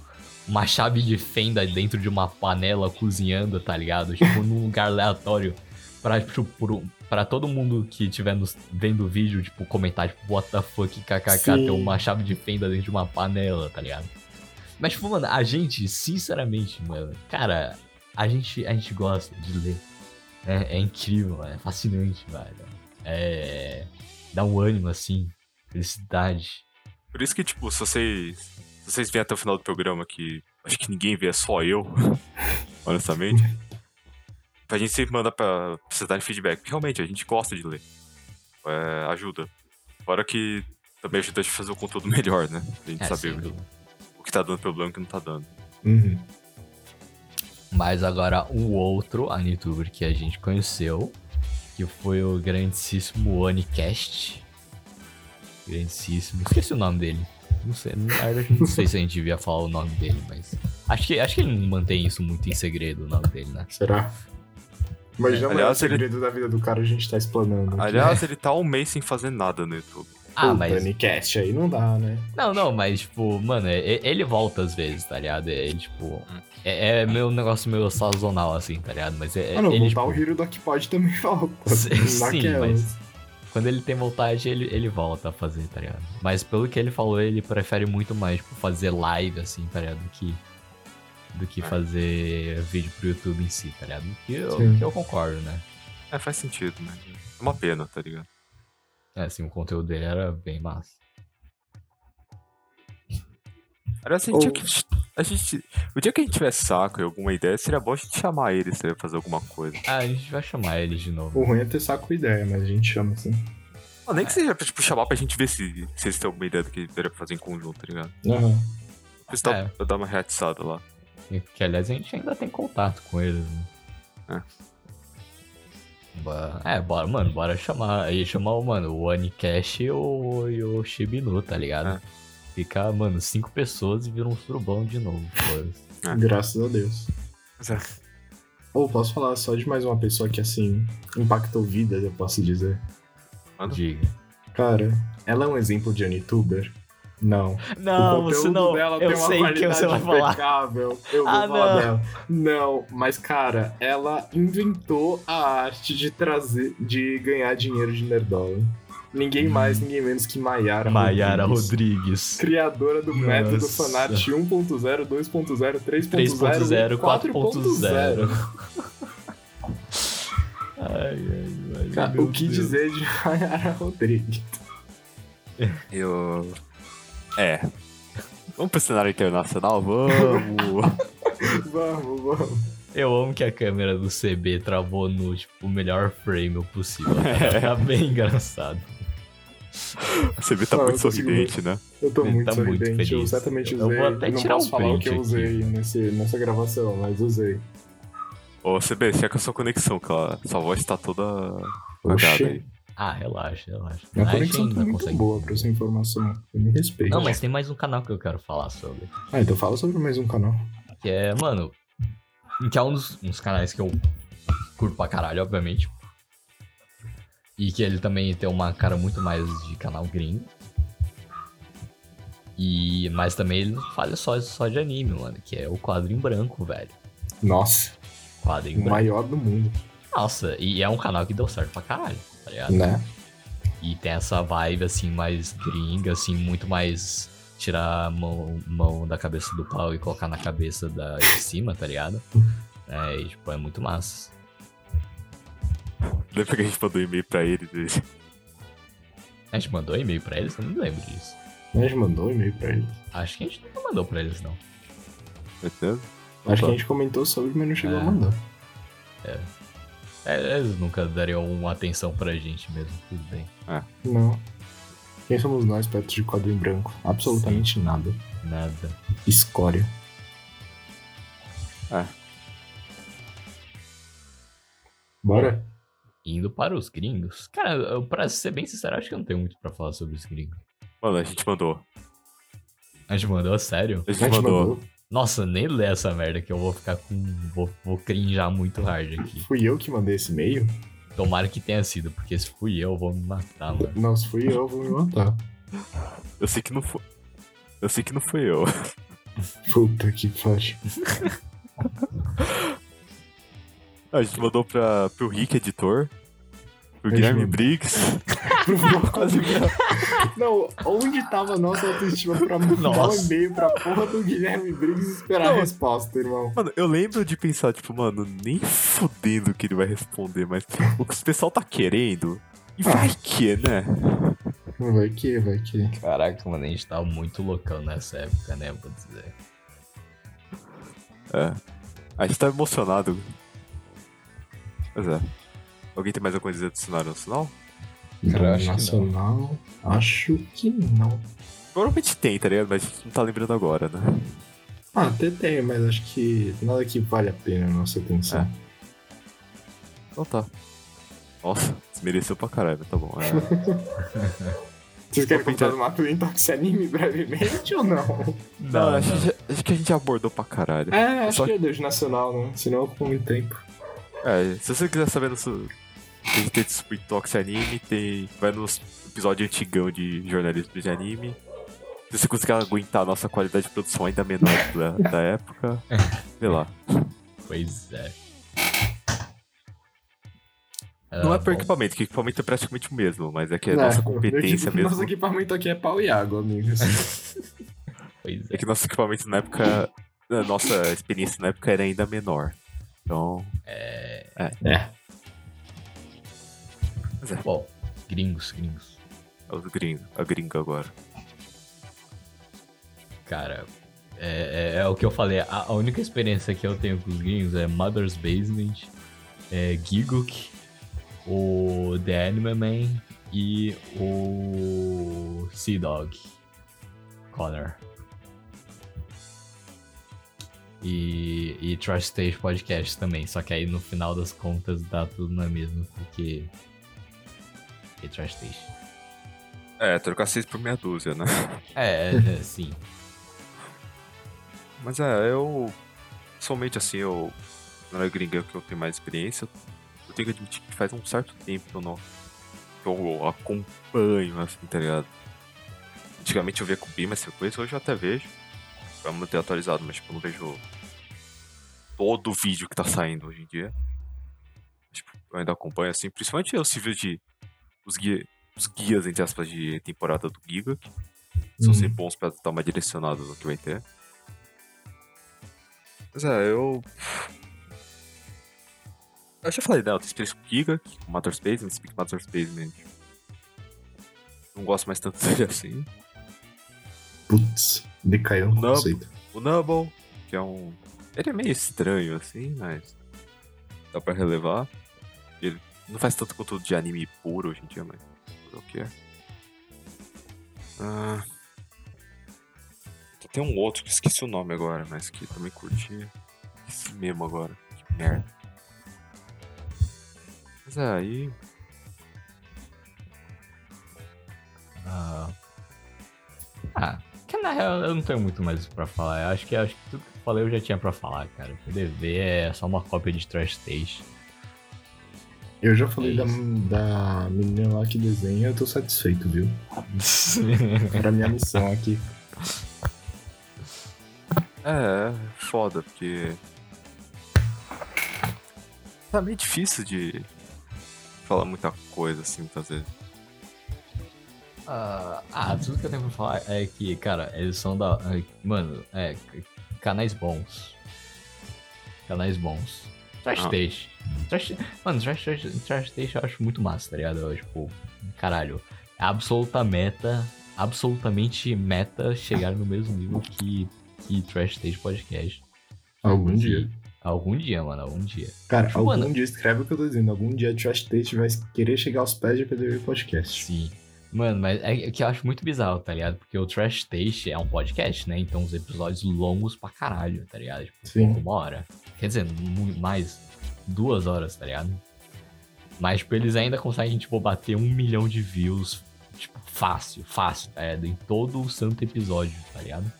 uma chave de fenda dentro de uma panela cozinhando, tá ligado? Tipo, num lugar aleatório. Pra, tipo, pro- pra todo mundo que estiver nos- vendo o vídeo, tipo, comentar, tipo, what the fuck, kkk, Sim. tem uma chave de fenda dentro de uma panela, tá ligado? Mas, tipo, mano, a gente, sinceramente, mano, cara, a gente, a gente gosta de ler. É, é incrível, é fascinante, velho. É. Dá um ânimo, assim, felicidade. Por isso que, tipo, se vocês. Se vocês vêm até o final do programa, que acho que ninguém vê, é só eu, [LAUGHS] honestamente. A gente sempre manda pra pra vocês darem feedback. porque Realmente, a gente gosta de ler. É, ajuda. Fora que também ajuda a gente a fazer o conteúdo [LAUGHS] melhor, né? A gente É, saber o que tá dando problema e o que não tá dando. Uhum. Mas agora um outro Anituber que a gente conheceu, que foi o grandíssimo Anicast. Grandíssimo. Esqueci o nome dele. Não sei, não sei se a gente devia falar o nome dele, mas. Acho que, acho que ele não mantém isso muito em segredo, o nome dele, né? Será? Mas já não é o Aliás, ele- segredo da vida do cara, a gente tá explanando. Aliás, ele tá um mês sem fazer nada no YouTube. Ah, Puta, mas. Nicast aí não dá, né? Não, não, mas, tipo, mano, é- é- ele volta às vezes, tá ligado? Ele, tipo. É, é meu negócio meio sazonal, assim, tá ligado? Mas é. Ah, não, ele, voltar tipo, o Hiro do Akpod também [LAUGHS] volta. Sim, Naquelas. mas quando ele tem vontade, ele, ele volta a fazer, tá ligado? Mas pelo que ele falou, ele prefere muito mais, tipo, fazer live, assim, tá ligado? Do que, do que É. fazer vídeo pro YouTube em si, tá ligado? Que eu, Sim. que eu concordo, né? É, faz sentido, né? É uma pena, tá ligado? É, assim, o conteúdo dele era bem massa. Aliás, a gente, Ou- tinha que- a gente- o dia que a gente tivesse saco e alguma ideia, seria bom a gente chamar eles pra fazer alguma coisa. Ah, a gente vai chamar ele de novo. O ruim é ter saco com ideia, mas a gente chama assim. Ah, nem que seja pra tipo, chamar pra gente ver se, se eles têm alguma ideia do que daria pra fazer em conjunto, tá ligado? Isso dá É. pra dar uma reatiçada lá. E Que, aliás, a gente ainda tem contato com eles, né? É. É, bora, mano, bora chamar. Aí chamar o, mano, o Anicash e o, e o Shibinu, tá ligado? É. Fica, mano, cinco pessoas e vira um surubão de novo. É. Graças a Deus. Mas é. Ou posso falar só de mais uma pessoa que, assim, impactou vidas, eu posso dizer. Manda. Diga. Cara, ela é um exemplo de youtuber? Não. Não, o você conteúdo não. dela eu tem uma sei que qualidade você vai falar. impecável. Eu vou Ah, falar não. dela. Não, mas cara, ela inventou a arte de trazer, de ganhar dinheiro de nerdola. Ninguém mais, ninguém menos que Maiara. Hum. Maiara Rodrigues. Rodrigues. Criadora do Nossa. método Fanart 1.0, 2.0, 3.0, 3.0, e 4.0. [LAUGHS] Ai, ai, ai. Cara, o que Deus. dizer de Maiara Rodrigues? [LAUGHS] Eu. É. Vamos pro cenário internacional? Vamos! [LAUGHS] vamos, vamos. Eu amo que a câmera do CB travou no, tipo, melhor frame possível. cara. [LAUGHS] Tá bem engraçado. Você vê tá Não, muito eu sorridente, né? Eu tô muito tá muito sorridente, eu feliz. certamente Eu usei. vou até não tirar posso um falar o que eu aqui. usei nesse, nessa gravação, mas usei. Ô, CB, checa a sua conexão, que sua voz tá toda Cagada Oxê, aí. Ah, relaxa, relaxa. minha A gente conexão tá muito consegue. boa pra essa informação. Eu me respeito. Não, mas tem mais um canal que eu quero falar sobre. Ah, então fala sobre mais um canal. Que é, mano. Que é um dos, um dos canais que eu curto pra caralho, obviamente. E que ele também tem uma cara muito mais de canal gringo. E, mas também ele não fala só, só de anime, mano. Que é o quadrinho branco, velho. Nossa, Quadrinho o branco. maior do mundo, Nossa, e é um canal que deu certo pra caralho, tá ligado? né? E tem essa vibe, assim, mais gringa, assim, muito mais tirar a mão, mão da cabeça do pau e colocar na cabeça da, de cima, tá ligado? É, e, tipo, é muito massa. Lembra que a gente mandou um e-mail pra ele? de- A gente mandou e-mail pra eles? Eu não lembro disso. A gente mandou e-mail pra ele. Acho que a gente não mandou pra eles, não. Certeza? Acho Opa. que a gente comentou sobre, mas não chegou É. a mandar. É, eles nunca dariam uma atenção pra gente mesmo, tudo bem. Não. Quem somos nós perto de quadrinho branco? Absolutamente nada. Nada. Escória. É. Bora? Indo para os gringos. Cara, eu, pra ser bem sincero, acho que eu não tenho muito pra falar sobre os gringos. Mano, a gente mandou. A gente mandou, sério? A A gente gente mandou. mandou. Nossa, nem lê essa merda que eu vou ficar com. Vou, vou crinjar muito hard aqui. Fui eu que mandei esse e-mail? Tomara que tenha sido, porque se fui eu, eu vou me matar, mano. Não, se fui eu, eu vou me matar. Eu sei que não foi. Eu sei que não foi eu. [LAUGHS] Puta que pariu. [LAUGHS] A gente mandou pra, pro Rick, editor. Pro gente Guilherme. Briggs. [LAUGHS] Quase Não, onde tava a nossa autoestima pra mandar um e-mail pra porra do Guilherme Briggs e esperar a Não. resposta, irmão? Mano, eu lembro de pensar, tipo, mano, nem fudendo que ele vai responder, mas tipo, o que o pessoal tá querendo. E vai que, né? Vai que, vai que. Caraca, mano, a gente tava muito loucão nessa época, né? Vou dizer. É. A gente tá emocionado. Pois é. Alguém tem mais alguma coisa a? Cara, eu acho que Nacional, acho que não. Provavelmente tem, tá ligado? Mas a gente não tá lembrando agora, né? Ah, até tem, mas acho que nada que vale a pena a nossa atenção. Então tá. Nossa, desmereceu pra caralho, mas tá bom. É... [LAUGHS] Vocês querem contar do Mato Intox Anime brevemente ou não? Não, acho, que- acho que a gente já abordou pra caralho. É, acho Só- que é Deus Nacional, né? Senão ocupa muito tempo. É, se você quiser saber nosso. Tem Super Tox Anime, tem. Vai nos episódio antigão de jornalismo de anime. Se você conseguir aguentar a nossa qualidade de produção ainda menor da, da época, [LAUGHS] vê lá. Pois é. Não Ah, é por bom, equipamento, que o equipamento é praticamente o mesmo, mas é que é Não, nossa [LAUGHS] competência equipe- mesmo. Nosso equipamento aqui é pau e água, amigos. [LAUGHS] Pois É é. que nosso equipamento na época. A nossa experiência na época era ainda menor. Então. É. É. Bom, gringos, gringos. É os gringos, a gringa agora. Cara, é, é- é o que eu falei. A, a única experiência que eu tenho com os gringos é Mother's Basement, é Giguk, o The Anime Man e o Sea Dog. Connor. E, e Trash Stage Podcast também, só que aí no final das contas dá tudo na mesma, porque. E Trash Stage. É, trocar seis por meia dúzia, né? É, é, sim. [LAUGHS] Mas é, eu. Somente assim, eu. Na hora gringa que eu tenho mais experiência, eu tenho que admitir que faz um certo tempo que eu não. que eu acompanho, assim, tá ligado? Antigamente eu via com bem mais frequência, hoje eu até vejo. Pra manter atualizado, mas tipo, eu não vejo todo o vídeo que tá saindo hoje em dia. Tipo, eu ainda acompanho, assim, principalmente os vídeos de. Os, guia, os guias, entre aspas, de temporada do Giga, são Uhum. sempre bons pra dar uma direcionada no que vai ter. Mas é, eu. Eu já falei, né? Eu tenho experiência com Giga, com Matter Space, mas Speak Matter Space, né? Não gosto mais tanto [LAUGHS] dele assim. Putz, decaiu Não. conceito. O Nubble, que é um. Ele é meio estranho, assim, mas. Dá pra relevar. Ele não faz tanto conteúdo de anime puro hoje em dia, mas. O que é? Ah, tem um outro que esqueci o nome agora, mas que também curti Esse mesmo agora. Que merda. Mas é, aí. Ah. ah, que na real eu não tenho muito mais pra falar. Eu acho que, acho que tudo que eu falei eu já tinha pra falar, cara. O PDV é só uma cópia de Trash Station. Eu já falei da, da menina lá que desenha, eu tô satisfeito, viu? [LAUGHS] Era a minha missão aqui. É, é foda, porque. Tá meio difícil de falar muita coisa, assim, muitas vezes. Ah, ah, tudo que eu tenho pra falar é que, cara, eles são da. é, Mano, é. Canais bons. Canais bons. Trash Ah. Stage. Trash, mano, Trash, Trash, Trash Stage eu acho muito massa, tá ligado? Eu, tipo, caralho. É absoluta meta. Absolutamente meta chegar no mesmo nível que, que Trash Stage Podcast. Algum E- dia. Algum dia, mano, algum dia. Cara, Tipo, algum mano- dia, escreve o que eu tô dizendo. Algum dia Trash Taste vai querer chegar aos pés de PDV Podcast. Sim. Mano, mas é que eu acho muito bizarro, tá ligado? Porque o Trash Taste é um podcast, né? Então os episódios longos pra caralho, tá ligado? Tipo, Sim. uma hora. Quer dizer, mais duas horas, tá ligado? Mas, tipo, eles ainda conseguem, tipo, bater um milhão de views, tipo, fácil, fácil, tá ligado? Em todo o santo episódio, tá ligado?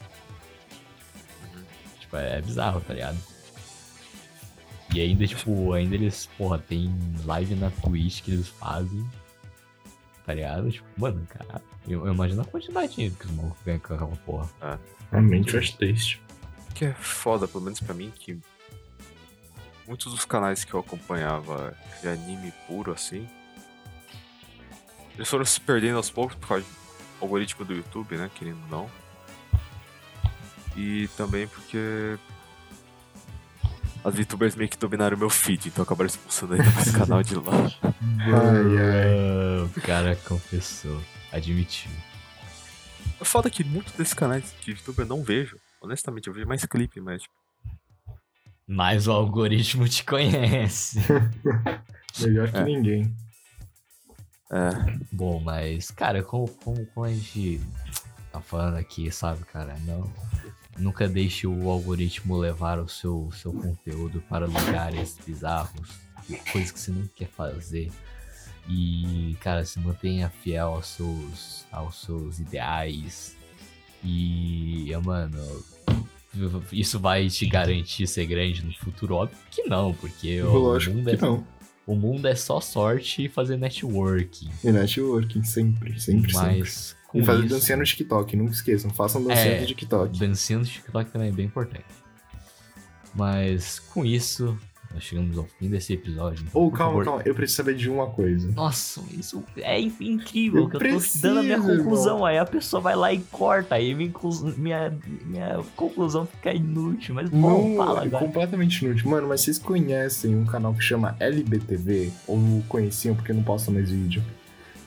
Tipo, é bizarro, tá ligado? E ainda, tipo, ainda eles, porra, tem live na Twitch que eles fazem. Tá ligado? Tipo, mano, cara, eu, eu imagino a quantidade de dinheiro que os malucos ganham com aquela porra. Realmente Trash Taste. O que é foda, pelo menos pra mim, que muitos dos canais que eu acompanhava de anime puro, assim, eles foram se perdendo aos poucos por causa do algoritmo do YouTube, né, querendo ou não. E também porque as VTubers meio que dominaram o meu feed, então acabaram expulsando ainda mais [LAUGHS] canal de lá. Ai, ai. O cara confessou, admitiu. É foda que muitos desses canais de YouTube eu não vejo. Honestamente, eu vejo mais clipe, mas tipo, Mas o algoritmo te conhece. [LAUGHS] Melhor que É. ninguém. é, Bom, mas, cara, como, como, como a gente tá falando aqui, sabe, cara? Não, nunca deixe o algoritmo levar o seu, seu conteúdo para lugares bizarros, coisas que você não quer fazer. E, cara, se mantenha fiel aos seus, aos seus ideais. E, mano, isso vai te garantir ser grande no futuro? Óbvio que não, porque o mundo, é, não. o mundo é só sorte e fazer networking. E networking, sempre, sempre, sempre. Mas com E fazer isso, dancinha no TikTok, nunca esqueçam. Façam dancinha É. no TikTok. dancinha no TikTok também é bem importante. Mas com isso, nós chegamos ao fim desse episódio. Ou Por calma, favor. calma, eu preciso saber de uma coisa. Nossa, isso é in- incrível, Eu que eu tô dando a minha preciso, conclusão, aí a pessoa vai lá e corta, aí minha, minha, minha conclusão fica inútil, mas bom, Não, fala é agora. completamente inútil. Mano, mas vocês conhecem um canal que chama LBTV? Ou conheciam porque não posta mais vídeo?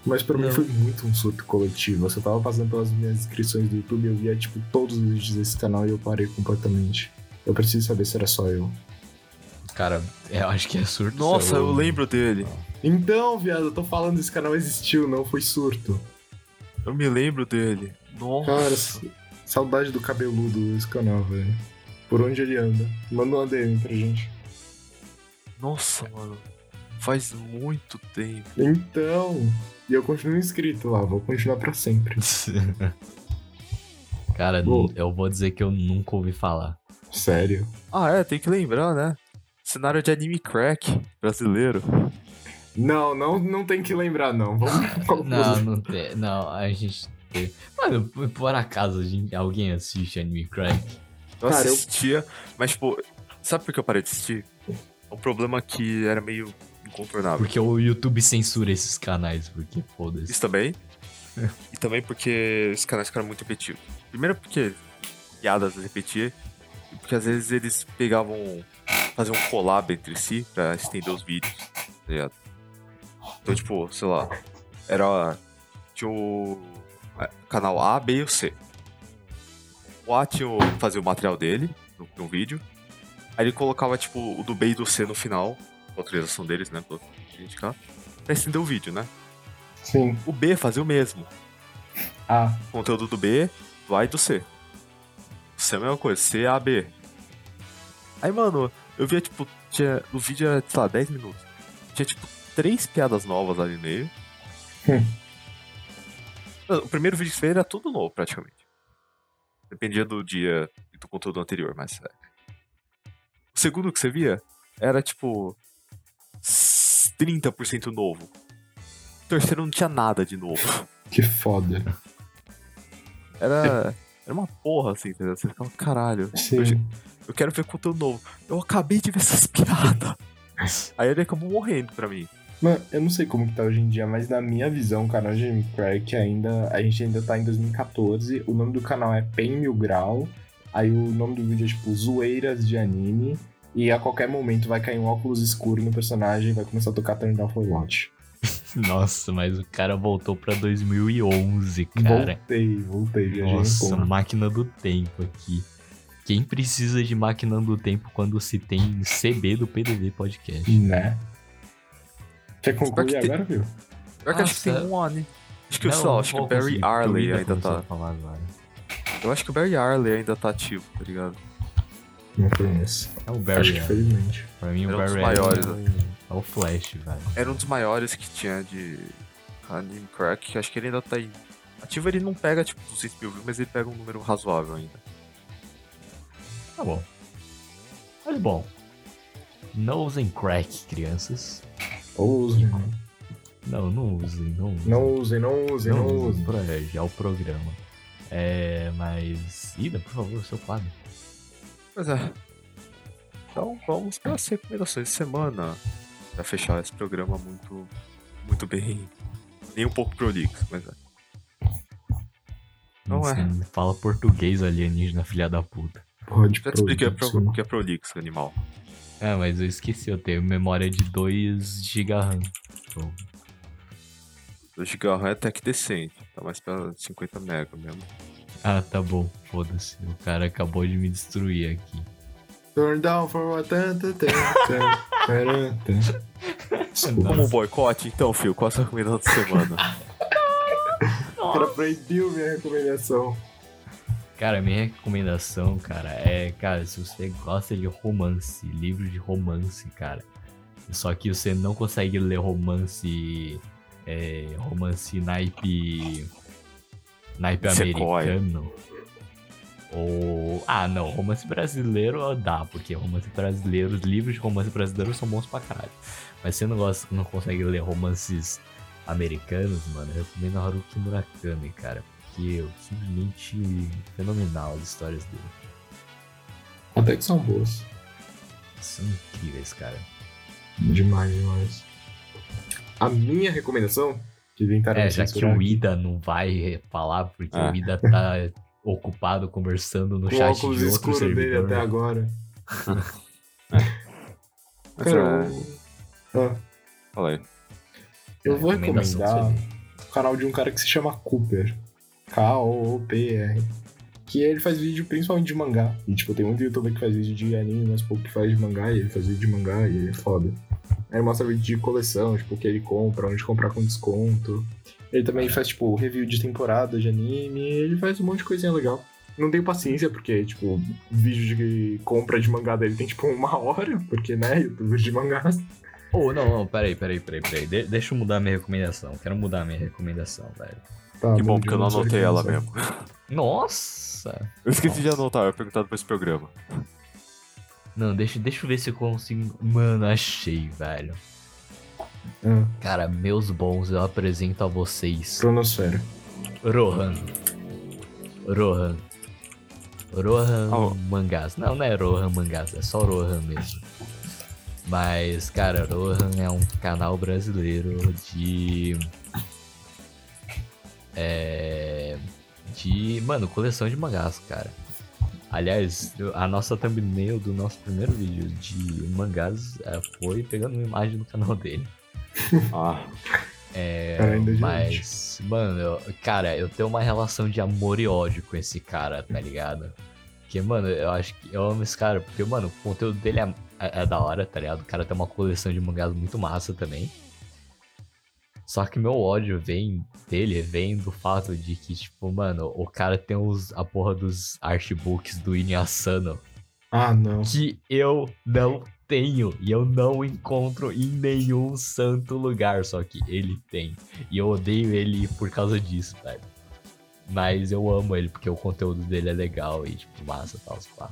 Mas pra mim Não. foi muito um surto coletivo. Eu só tava passando pelas minhas inscrições do YouTube e eu via, tipo, todos os vídeos desse canal e eu parei completamente. Eu preciso saber se era só eu. Cara, eu acho que é surto. Nossa, eu lembro dele. Então, viado, eu tô falando, esse canal existiu, não foi surto. Eu me lembro dele. Nossa. Cara, saudade do cabeludo desse canal, velho. Por onde ele anda. Manda uma DM pra gente. Nossa, mano. Faz muito tempo. Então, e eu continuo inscrito lá, vou continuar pra sempre. [LAUGHS] Cara, eu vou dizer que eu nunca ouvi falar. Sério. Ah, é, tem que lembrar, né? Cenário de anime crack brasileiro. Não, não, não tem que lembrar, não. Vamos [LAUGHS] Não, não tem. Não, a gente. tem- Mano, por- acaso gente- alguém assiste anime crack? Eu Cara, eu- assistia, mas, tipo, sabe por que eu parei de assistir? É um problema que era meio incontornável. Porque o YouTube censura esses canais, porque foda-se. Isso também. e também porque os canais ficaram muito repetitivos. Primeiro porque piadas repetiam. E porque às vezes eles pegavam. Faziam um collab entre si pra estender os vídeos. Tá ligado? Então, tipo, sei lá. Era. Tinha o. é, Canal A, B e o C. O A tinha o, fazia o material dele no, no vídeo. Aí ele colocava, tipo, o do B e do C no final. Com a autorização deles, né? Pra indicar. Pra estender o vídeo, né? Sim. O B fazia o mesmo. Ah, Conteúdo do B, do A e do C. C é a mesma coisa, C, A, B. Aí, mano, eu via, tipo, tinha, o vídeo era, sei lá, 10 minutos. Tinha, tipo, três piadas novas ali. Hum. [LAUGHS] O primeiro vídeo que você fez era tudo novo, praticamente. Dependia do dia e do conteúdo anterior, mas. É. O segundo que você via era tipo. 30% novo. O terceiro não tinha nada de novo. [LAUGHS] Que foda. Era. Era uma porra, assim, entendeu? Você ficava, caralho. Sim. Eu, quero ver conteúdo novo. Eu acabei de ver essas [LAUGHS] piadas. Aí ele acabou morrendo pra mim. Mano, eu não sei como que tá hoje em dia, mas na minha visão, o canal de Anime Crack ainda. A gente ainda tá em 2014. O nome do canal é Pen Mil Grau. Aí o nome do vídeo é tipo Zoeiras de Anime. E a qualquer momento vai cair um óculos escuro no personagem e vai começar a tocar Turn Down for Watch. [LAUGHS] Nossa, mas o cara voltou pra 2011, cara. Voltei, voltei, Nossa, máquina do tempo aqui. Quem precisa de máquina do tempo quando se tem CB do PDD Podcast? Né? Quer concluir que tem- agora, viu? Pior que acho que tem um ano. Acho que Não, só, acho que o Barry o Arley ainda tá. a falar agora. Eu acho que o Barry Arley ainda tá ativo, tá ligado? Não conheço. É o Acho Barry. que Arley. felizmente. Pra mim, o Era um dos Barry maiores, é o- é o Flash, velho. Era um dos maiores que tinha de Anime Crack, que acho que ele ainda tá aí. Ativo ele não pega tipo 200 mil views, mas ele pega um número razoável ainda. Tá bom. Mas bom. Não usem crack, crianças. Ou usem. Não, não usem, não usem. Não usem, não usem, não, Não usem. pra já o programa. É, mas. Ida, por favor, seu quadro. Pois é. Então vamos para as recomendações de semana. Pra fechar esse programa muito, muito bem. Nem um pouco prolixo, mas é. Não Você é. Fala português alienígena, filha da puta. Pode Já te expliquei o que é prolixo, animal. Ah, mas eu esqueci, eu tenho memória de 2 GB RAM. Então, O Gigarram é até que decente, tá mais pra 50 mega mesmo. Ah, tá bom, foda-se. O cara acabou de me destruir aqui. Turn down for what? Tan, tan, tan, tan, tan, tan. Desculpa. Como um boicote, então, Fio, qual a sua recomendação da semana? O cara proibiu minha recomendação. Cara, minha recomendação, cara, é, cara, se você gosta de romance, livro de romance, cara, só que você não consegue ler romance, é, romance naipe, naipe Sequoia. americano, ou, ah, não, romance brasileiro dá, porque romance brasileiro, os livros de romance brasileiro são bons pra caralho, mas você não gosta, não consegue ler romances americanos, mano, eu recomendo Haruki Murakami, cara, porque é simplesmente fenomenal as histórias dele. Até que são boas. São incríveis, cara. Demais, demais. A minha recomendação, que tentaram É, já que o Ida não vai falar, porque Ah. o Ida tá [LAUGHS] ocupado conversando no com chat óculos de outro escuro dele servidor. até agora. [LAUGHS] Mas Cara, é, eu- ah, fala aí. eu É, vou recomendar o canal de um cara que se chama Cooper. K-O-O-P-R. Que ele faz vídeo principalmente de mangá. E, tipo, tem muito youtuber que faz vídeo de anime, mas pouco que faz de mangá. E ele faz vídeo de mangá e ele é foda. Aí ele mostra vídeo de coleção, tipo, o que ele compra, onde comprar com desconto. Ele também faz, tipo, review de temporada de anime. Ele faz um monte de coisinha legal. Não tenho paciência, porque, tipo, vídeo de compra de mangá dele tem, tipo, uma hora. Porque, né, youtuber de mangás. Oh, não, não, peraí, peraí, peraí, peraí. De- deixa eu mudar minha recomendação. Quero mudar minha recomendação, velho. Tá, Que bom, porque eu não anotei ela mesmo. [LAUGHS] Nossa! Eu esqueci de anotar, eu ia perguntar depois do programa. Não, deixa, deixa eu ver se eu consigo. Mano, achei, velho. Ah, Cara, meus bons, eu apresento a vocês Cronosfera. Rohan. Rohan. Rohan Oh. Mangás. Não, não é Rohan Mangás, é só Rohan mesmo. Mas, cara, Rohan é um canal brasileiro de. É. De. Mano, coleção de mangás, cara. Aliás, a nossa thumbnail do nosso primeiro vídeo de mangás é, foi pegando uma imagem do canal dele. [LAUGHS] Ah, É, de mas, mano, eu- cara, eu tenho uma relação de amor e ódio com esse cara, tá ligado? Porque, mano, eu acho que eu amo esse cara, porque, mano, o conteúdo dele é, é- é da hora, tá ligado? O cara tem uma coleção de mangás muito massa também. Só que meu ódio vem dele, vem do fato de que, tipo, mano, o cara tem os, a porra dos artbooks do Inuyasano Ah, não. que eu não tenho e eu não encontro em nenhum santo lugar, só que ele tem. E eu odeio ele por causa disso, velho. Mas eu amo ele porque o conteúdo dele é legal e, tipo, massa e tal. pá.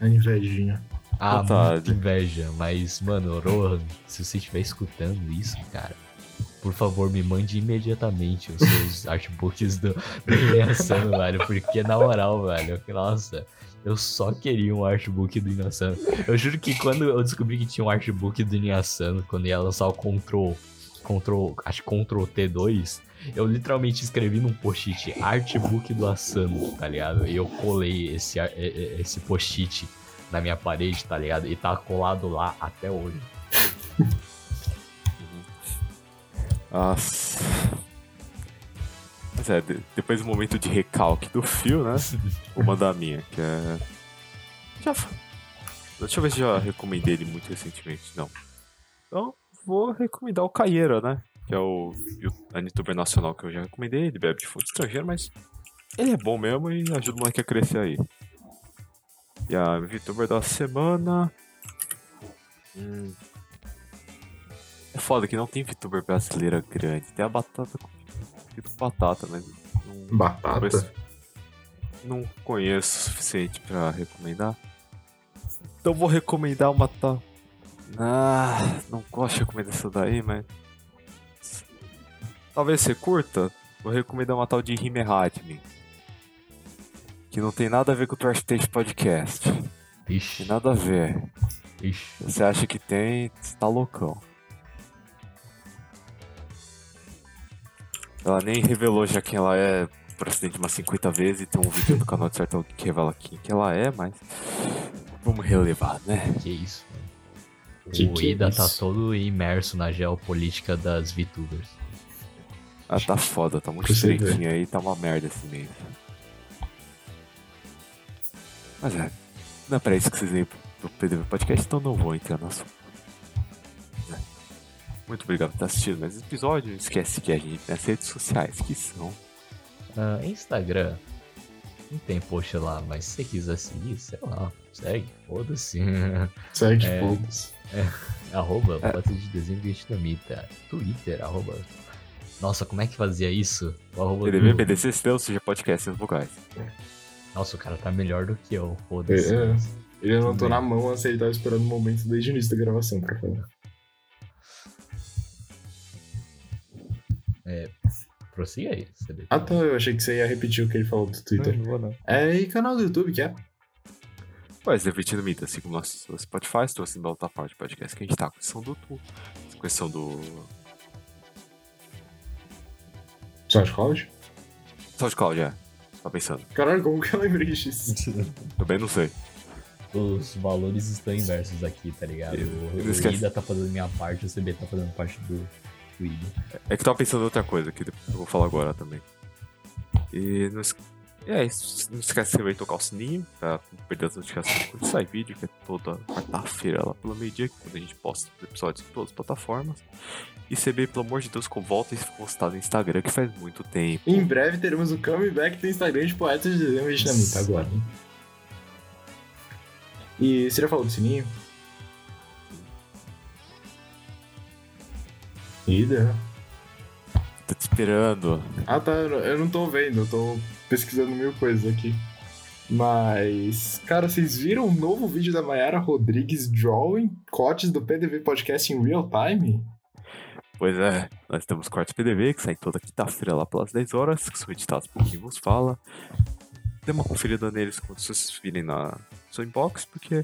A invejinha. Ah, Vontade. muita inveja. Mas, mano, Rohan, se você estiver escutando isso, cara, por favor, me mande imediatamente os seus [LAUGHS] artbooks do, Inuyasha, velho. Porque, na moral, velho, nossa, eu só queria um artbook do Inuyasha. Eu juro que quando eu descobri que tinha um artbook do Inuyasha, quando ia lançar o Control, Control, acho que Control T2, eu literalmente escrevi num post-it artbook do Asano, tá ligado? E eu colei esse, esse post-it na minha parede, tá ligado? E tá colado lá até hoje. [LAUGHS] Nossa. Mas é, de- depois do momento de recalque do fio, né? [LAUGHS] Vou mandar a minha, que é. Já. Deixa eu ver se já recomendei ele muito recentemente. Não. Então, vou recomendar o Caieira, né? Que é o a youtuber nacional que eu já recomendei. Ele bebe de fonte estrangeira, mas ele é bom mesmo e ajuda o moleque a crescer aí. E a VTuber da semana. Hum. Foda que não tem VTuber brasileira grande. Tem a batata com com batata, mas não, Batata. Não conheço o suficiente pra recomendar. Então vou recomendar uma tal. Ah, não gosto de recomendar essa daí, mas. Talvez você curta. Vou recomendar uma tal de Hime Hatmin. Que não tem nada a ver com o Trash Taste Podcast. Tem Ixi, nada a ver. ixi. Você acha que tem, você tá loucão. Ela nem revelou já quem ela é por acidente umas 50 vezes e tem um vídeo no canal de certo que revela quem que ela é, mas vamos relevar, né? Que isso. Que o que é Ida tá isso? todo imerso na geopolítica das VTubers. Ela tá foda, tá muito estreitinha aí, tá uma merda esse meio. Mas é, não é pra isso que vocês pro- pro PDV Podcast, então não vou entrar no assunto. É. Muito obrigado por ter assistido mais esse episódio. Não esquece seguir a gente nas redes sociais, que são Ah, Instagram. Não tem post lá, mas se você quiser seguir, sei lá, segue, foda-se. [LAUGHS] Segue, É. foda-se. [LAUGHS] arroba, É. foto de desenho vietnamita. Twitter, arroba. Nossa, como é que fazia isso? O arroba do- PDC, seja, podcast nos vocais. Nossa, o cara tá melhor do que eu, foda-se. É, é. Ele anotou na mão, assim, ele tava esperando o momento desde o início da gravação pra falar. Prossiga aí, CB. Ah, tá, eu achei que você ia repetir o que ele falou do Twitter. não vou não. É, e canal do YouTube, que é? Pois, Repetindo Mita, assim como nosso Spotify, estou assim da outra parte do podcast que a gente tá com questão do tu, com questão do SoundCloud? SoundCloud, é. Tá pensando. Caralho, como que eu lembrei disso? [LAUGHS] Também não sei. Os valores estão inversos aqui, tá ligado? Eu- O, eu o esqueci. Ida tá fazendo minha parte, o CB tá fazendo parte do, É que eu tava pensando em outra coisa que eu vou falar agora também. E não, es- é, isso, não esquece de se inscrever e tocar o sininho pra não perder as notificações quando sai vídeo, que é toda quarta-feira lá pelo meio-dia, quando a gente posta os episódios em todas as plataformas. E CB, pelo amor de Deus, com volta e postar no Instagram, que faz muito tempo. Em breve teremos o comeback do Instagram de Poetas de Desenho Vietnamita agora. E você já falou do sininho? Ida. Tô te esperando. Ah tá, eu não- tô vendo, eu tô pesquisando mil coisas aqui. Mas, cara, vocês viram o novo vídeo da Mayara Rodrigues drawing cortes do PDV Podcast em real time? Pois é, nós temos cortes PDV que saem toda quinta-feira lá pelas 10 horas, que são editados por quem vos fala. Dê uma conferida neles quando vocês virem na sua inbox, porque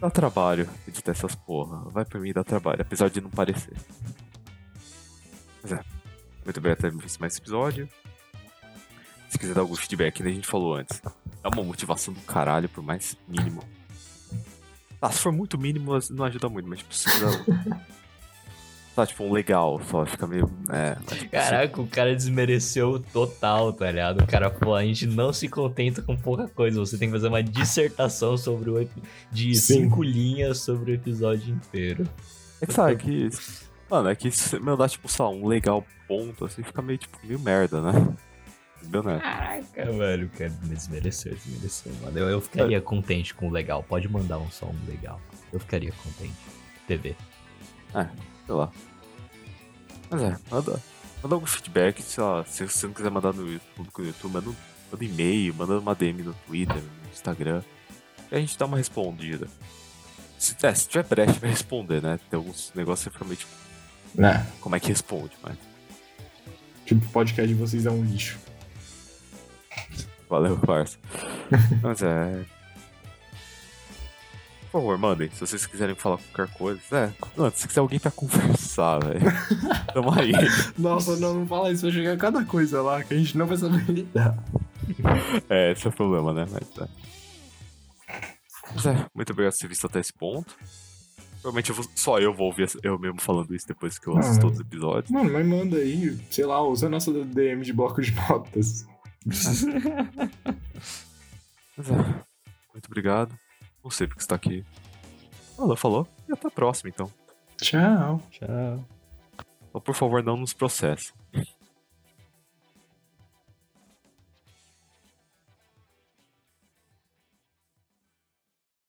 dá trabalho editar essas porra. Vai pra mim dá trabalho, apesar de não parecer. Mas é, muito obrigado por ter visto mais esse episódio. Se quiser dar algum feedback, né, a gente falou antes. É uma motivação do caralho, por mais mínimo. Ah, se for muito mínimo, não ajuda muito, mas tipo, se quiser Tá, [LAUGHS] tipo, um legal só, fica meio. É, mas, tipo, Caraca, o cara desmereceu total, tá ligado? O cara falou, a gente não se contenta com pouca coisa, você tem que fazer uma dissertação sobre o de Sim. cinco linhas sobre o episódio inteiro. É que sabe que. Mano, é que se você mandar, tipo, lá, um legal ponto, assim, fica meio, tipo, meio merda, né? Entendeu, né? Caraca, velho, o cara desmereceu, desmereceu, mano. Eu, eu ficaria contente com o legal, pode mandar um som legal. Eu ficaria contente. TV. Sei lá. Mas é, manda, Manda algum feedback, sei lá, se você não quiser mandar no YouTube, no YouTube manda um, manda um e-mail, manda uma DM no Twitter, no Instagram. E a gente dá uma respondida. Se, é, se tiver brecha, vai responder, né? Tem alguns negócios que realmente. Né? Como é que responde, mas. Tipo, o podcast de vocês é um lixo. Valeu, parça. [LAUGHS] Mas é. Por favor, mandem. Se vocês quiserem falar qualquer coisa. É, mano, se quiser alguém pra conversar, velho. [LAUGHS] Tamo aí. Nossa, não, não fala isso, vai chegar cada coisa lá que a gente não vai saber lidar. [LAUGHS] É, esse é o problema, né? Mas, é. Mas é, muito obrigado por ter visto até esse ponto. Provavelmente eu vou- só eu vou ouvir eu mesmo falando isso depois que eu assisto Ah, todos os episódios. Mano, mas manda aí, sei lá, usa a nossa DM de bloco de notas. Mas [LAUGHS] é, muito obrigado. Não sei porque você tá aqui. Falou, falou. E até a próxima, então. Tchau. Tchau. Então, por favor, não nos processe.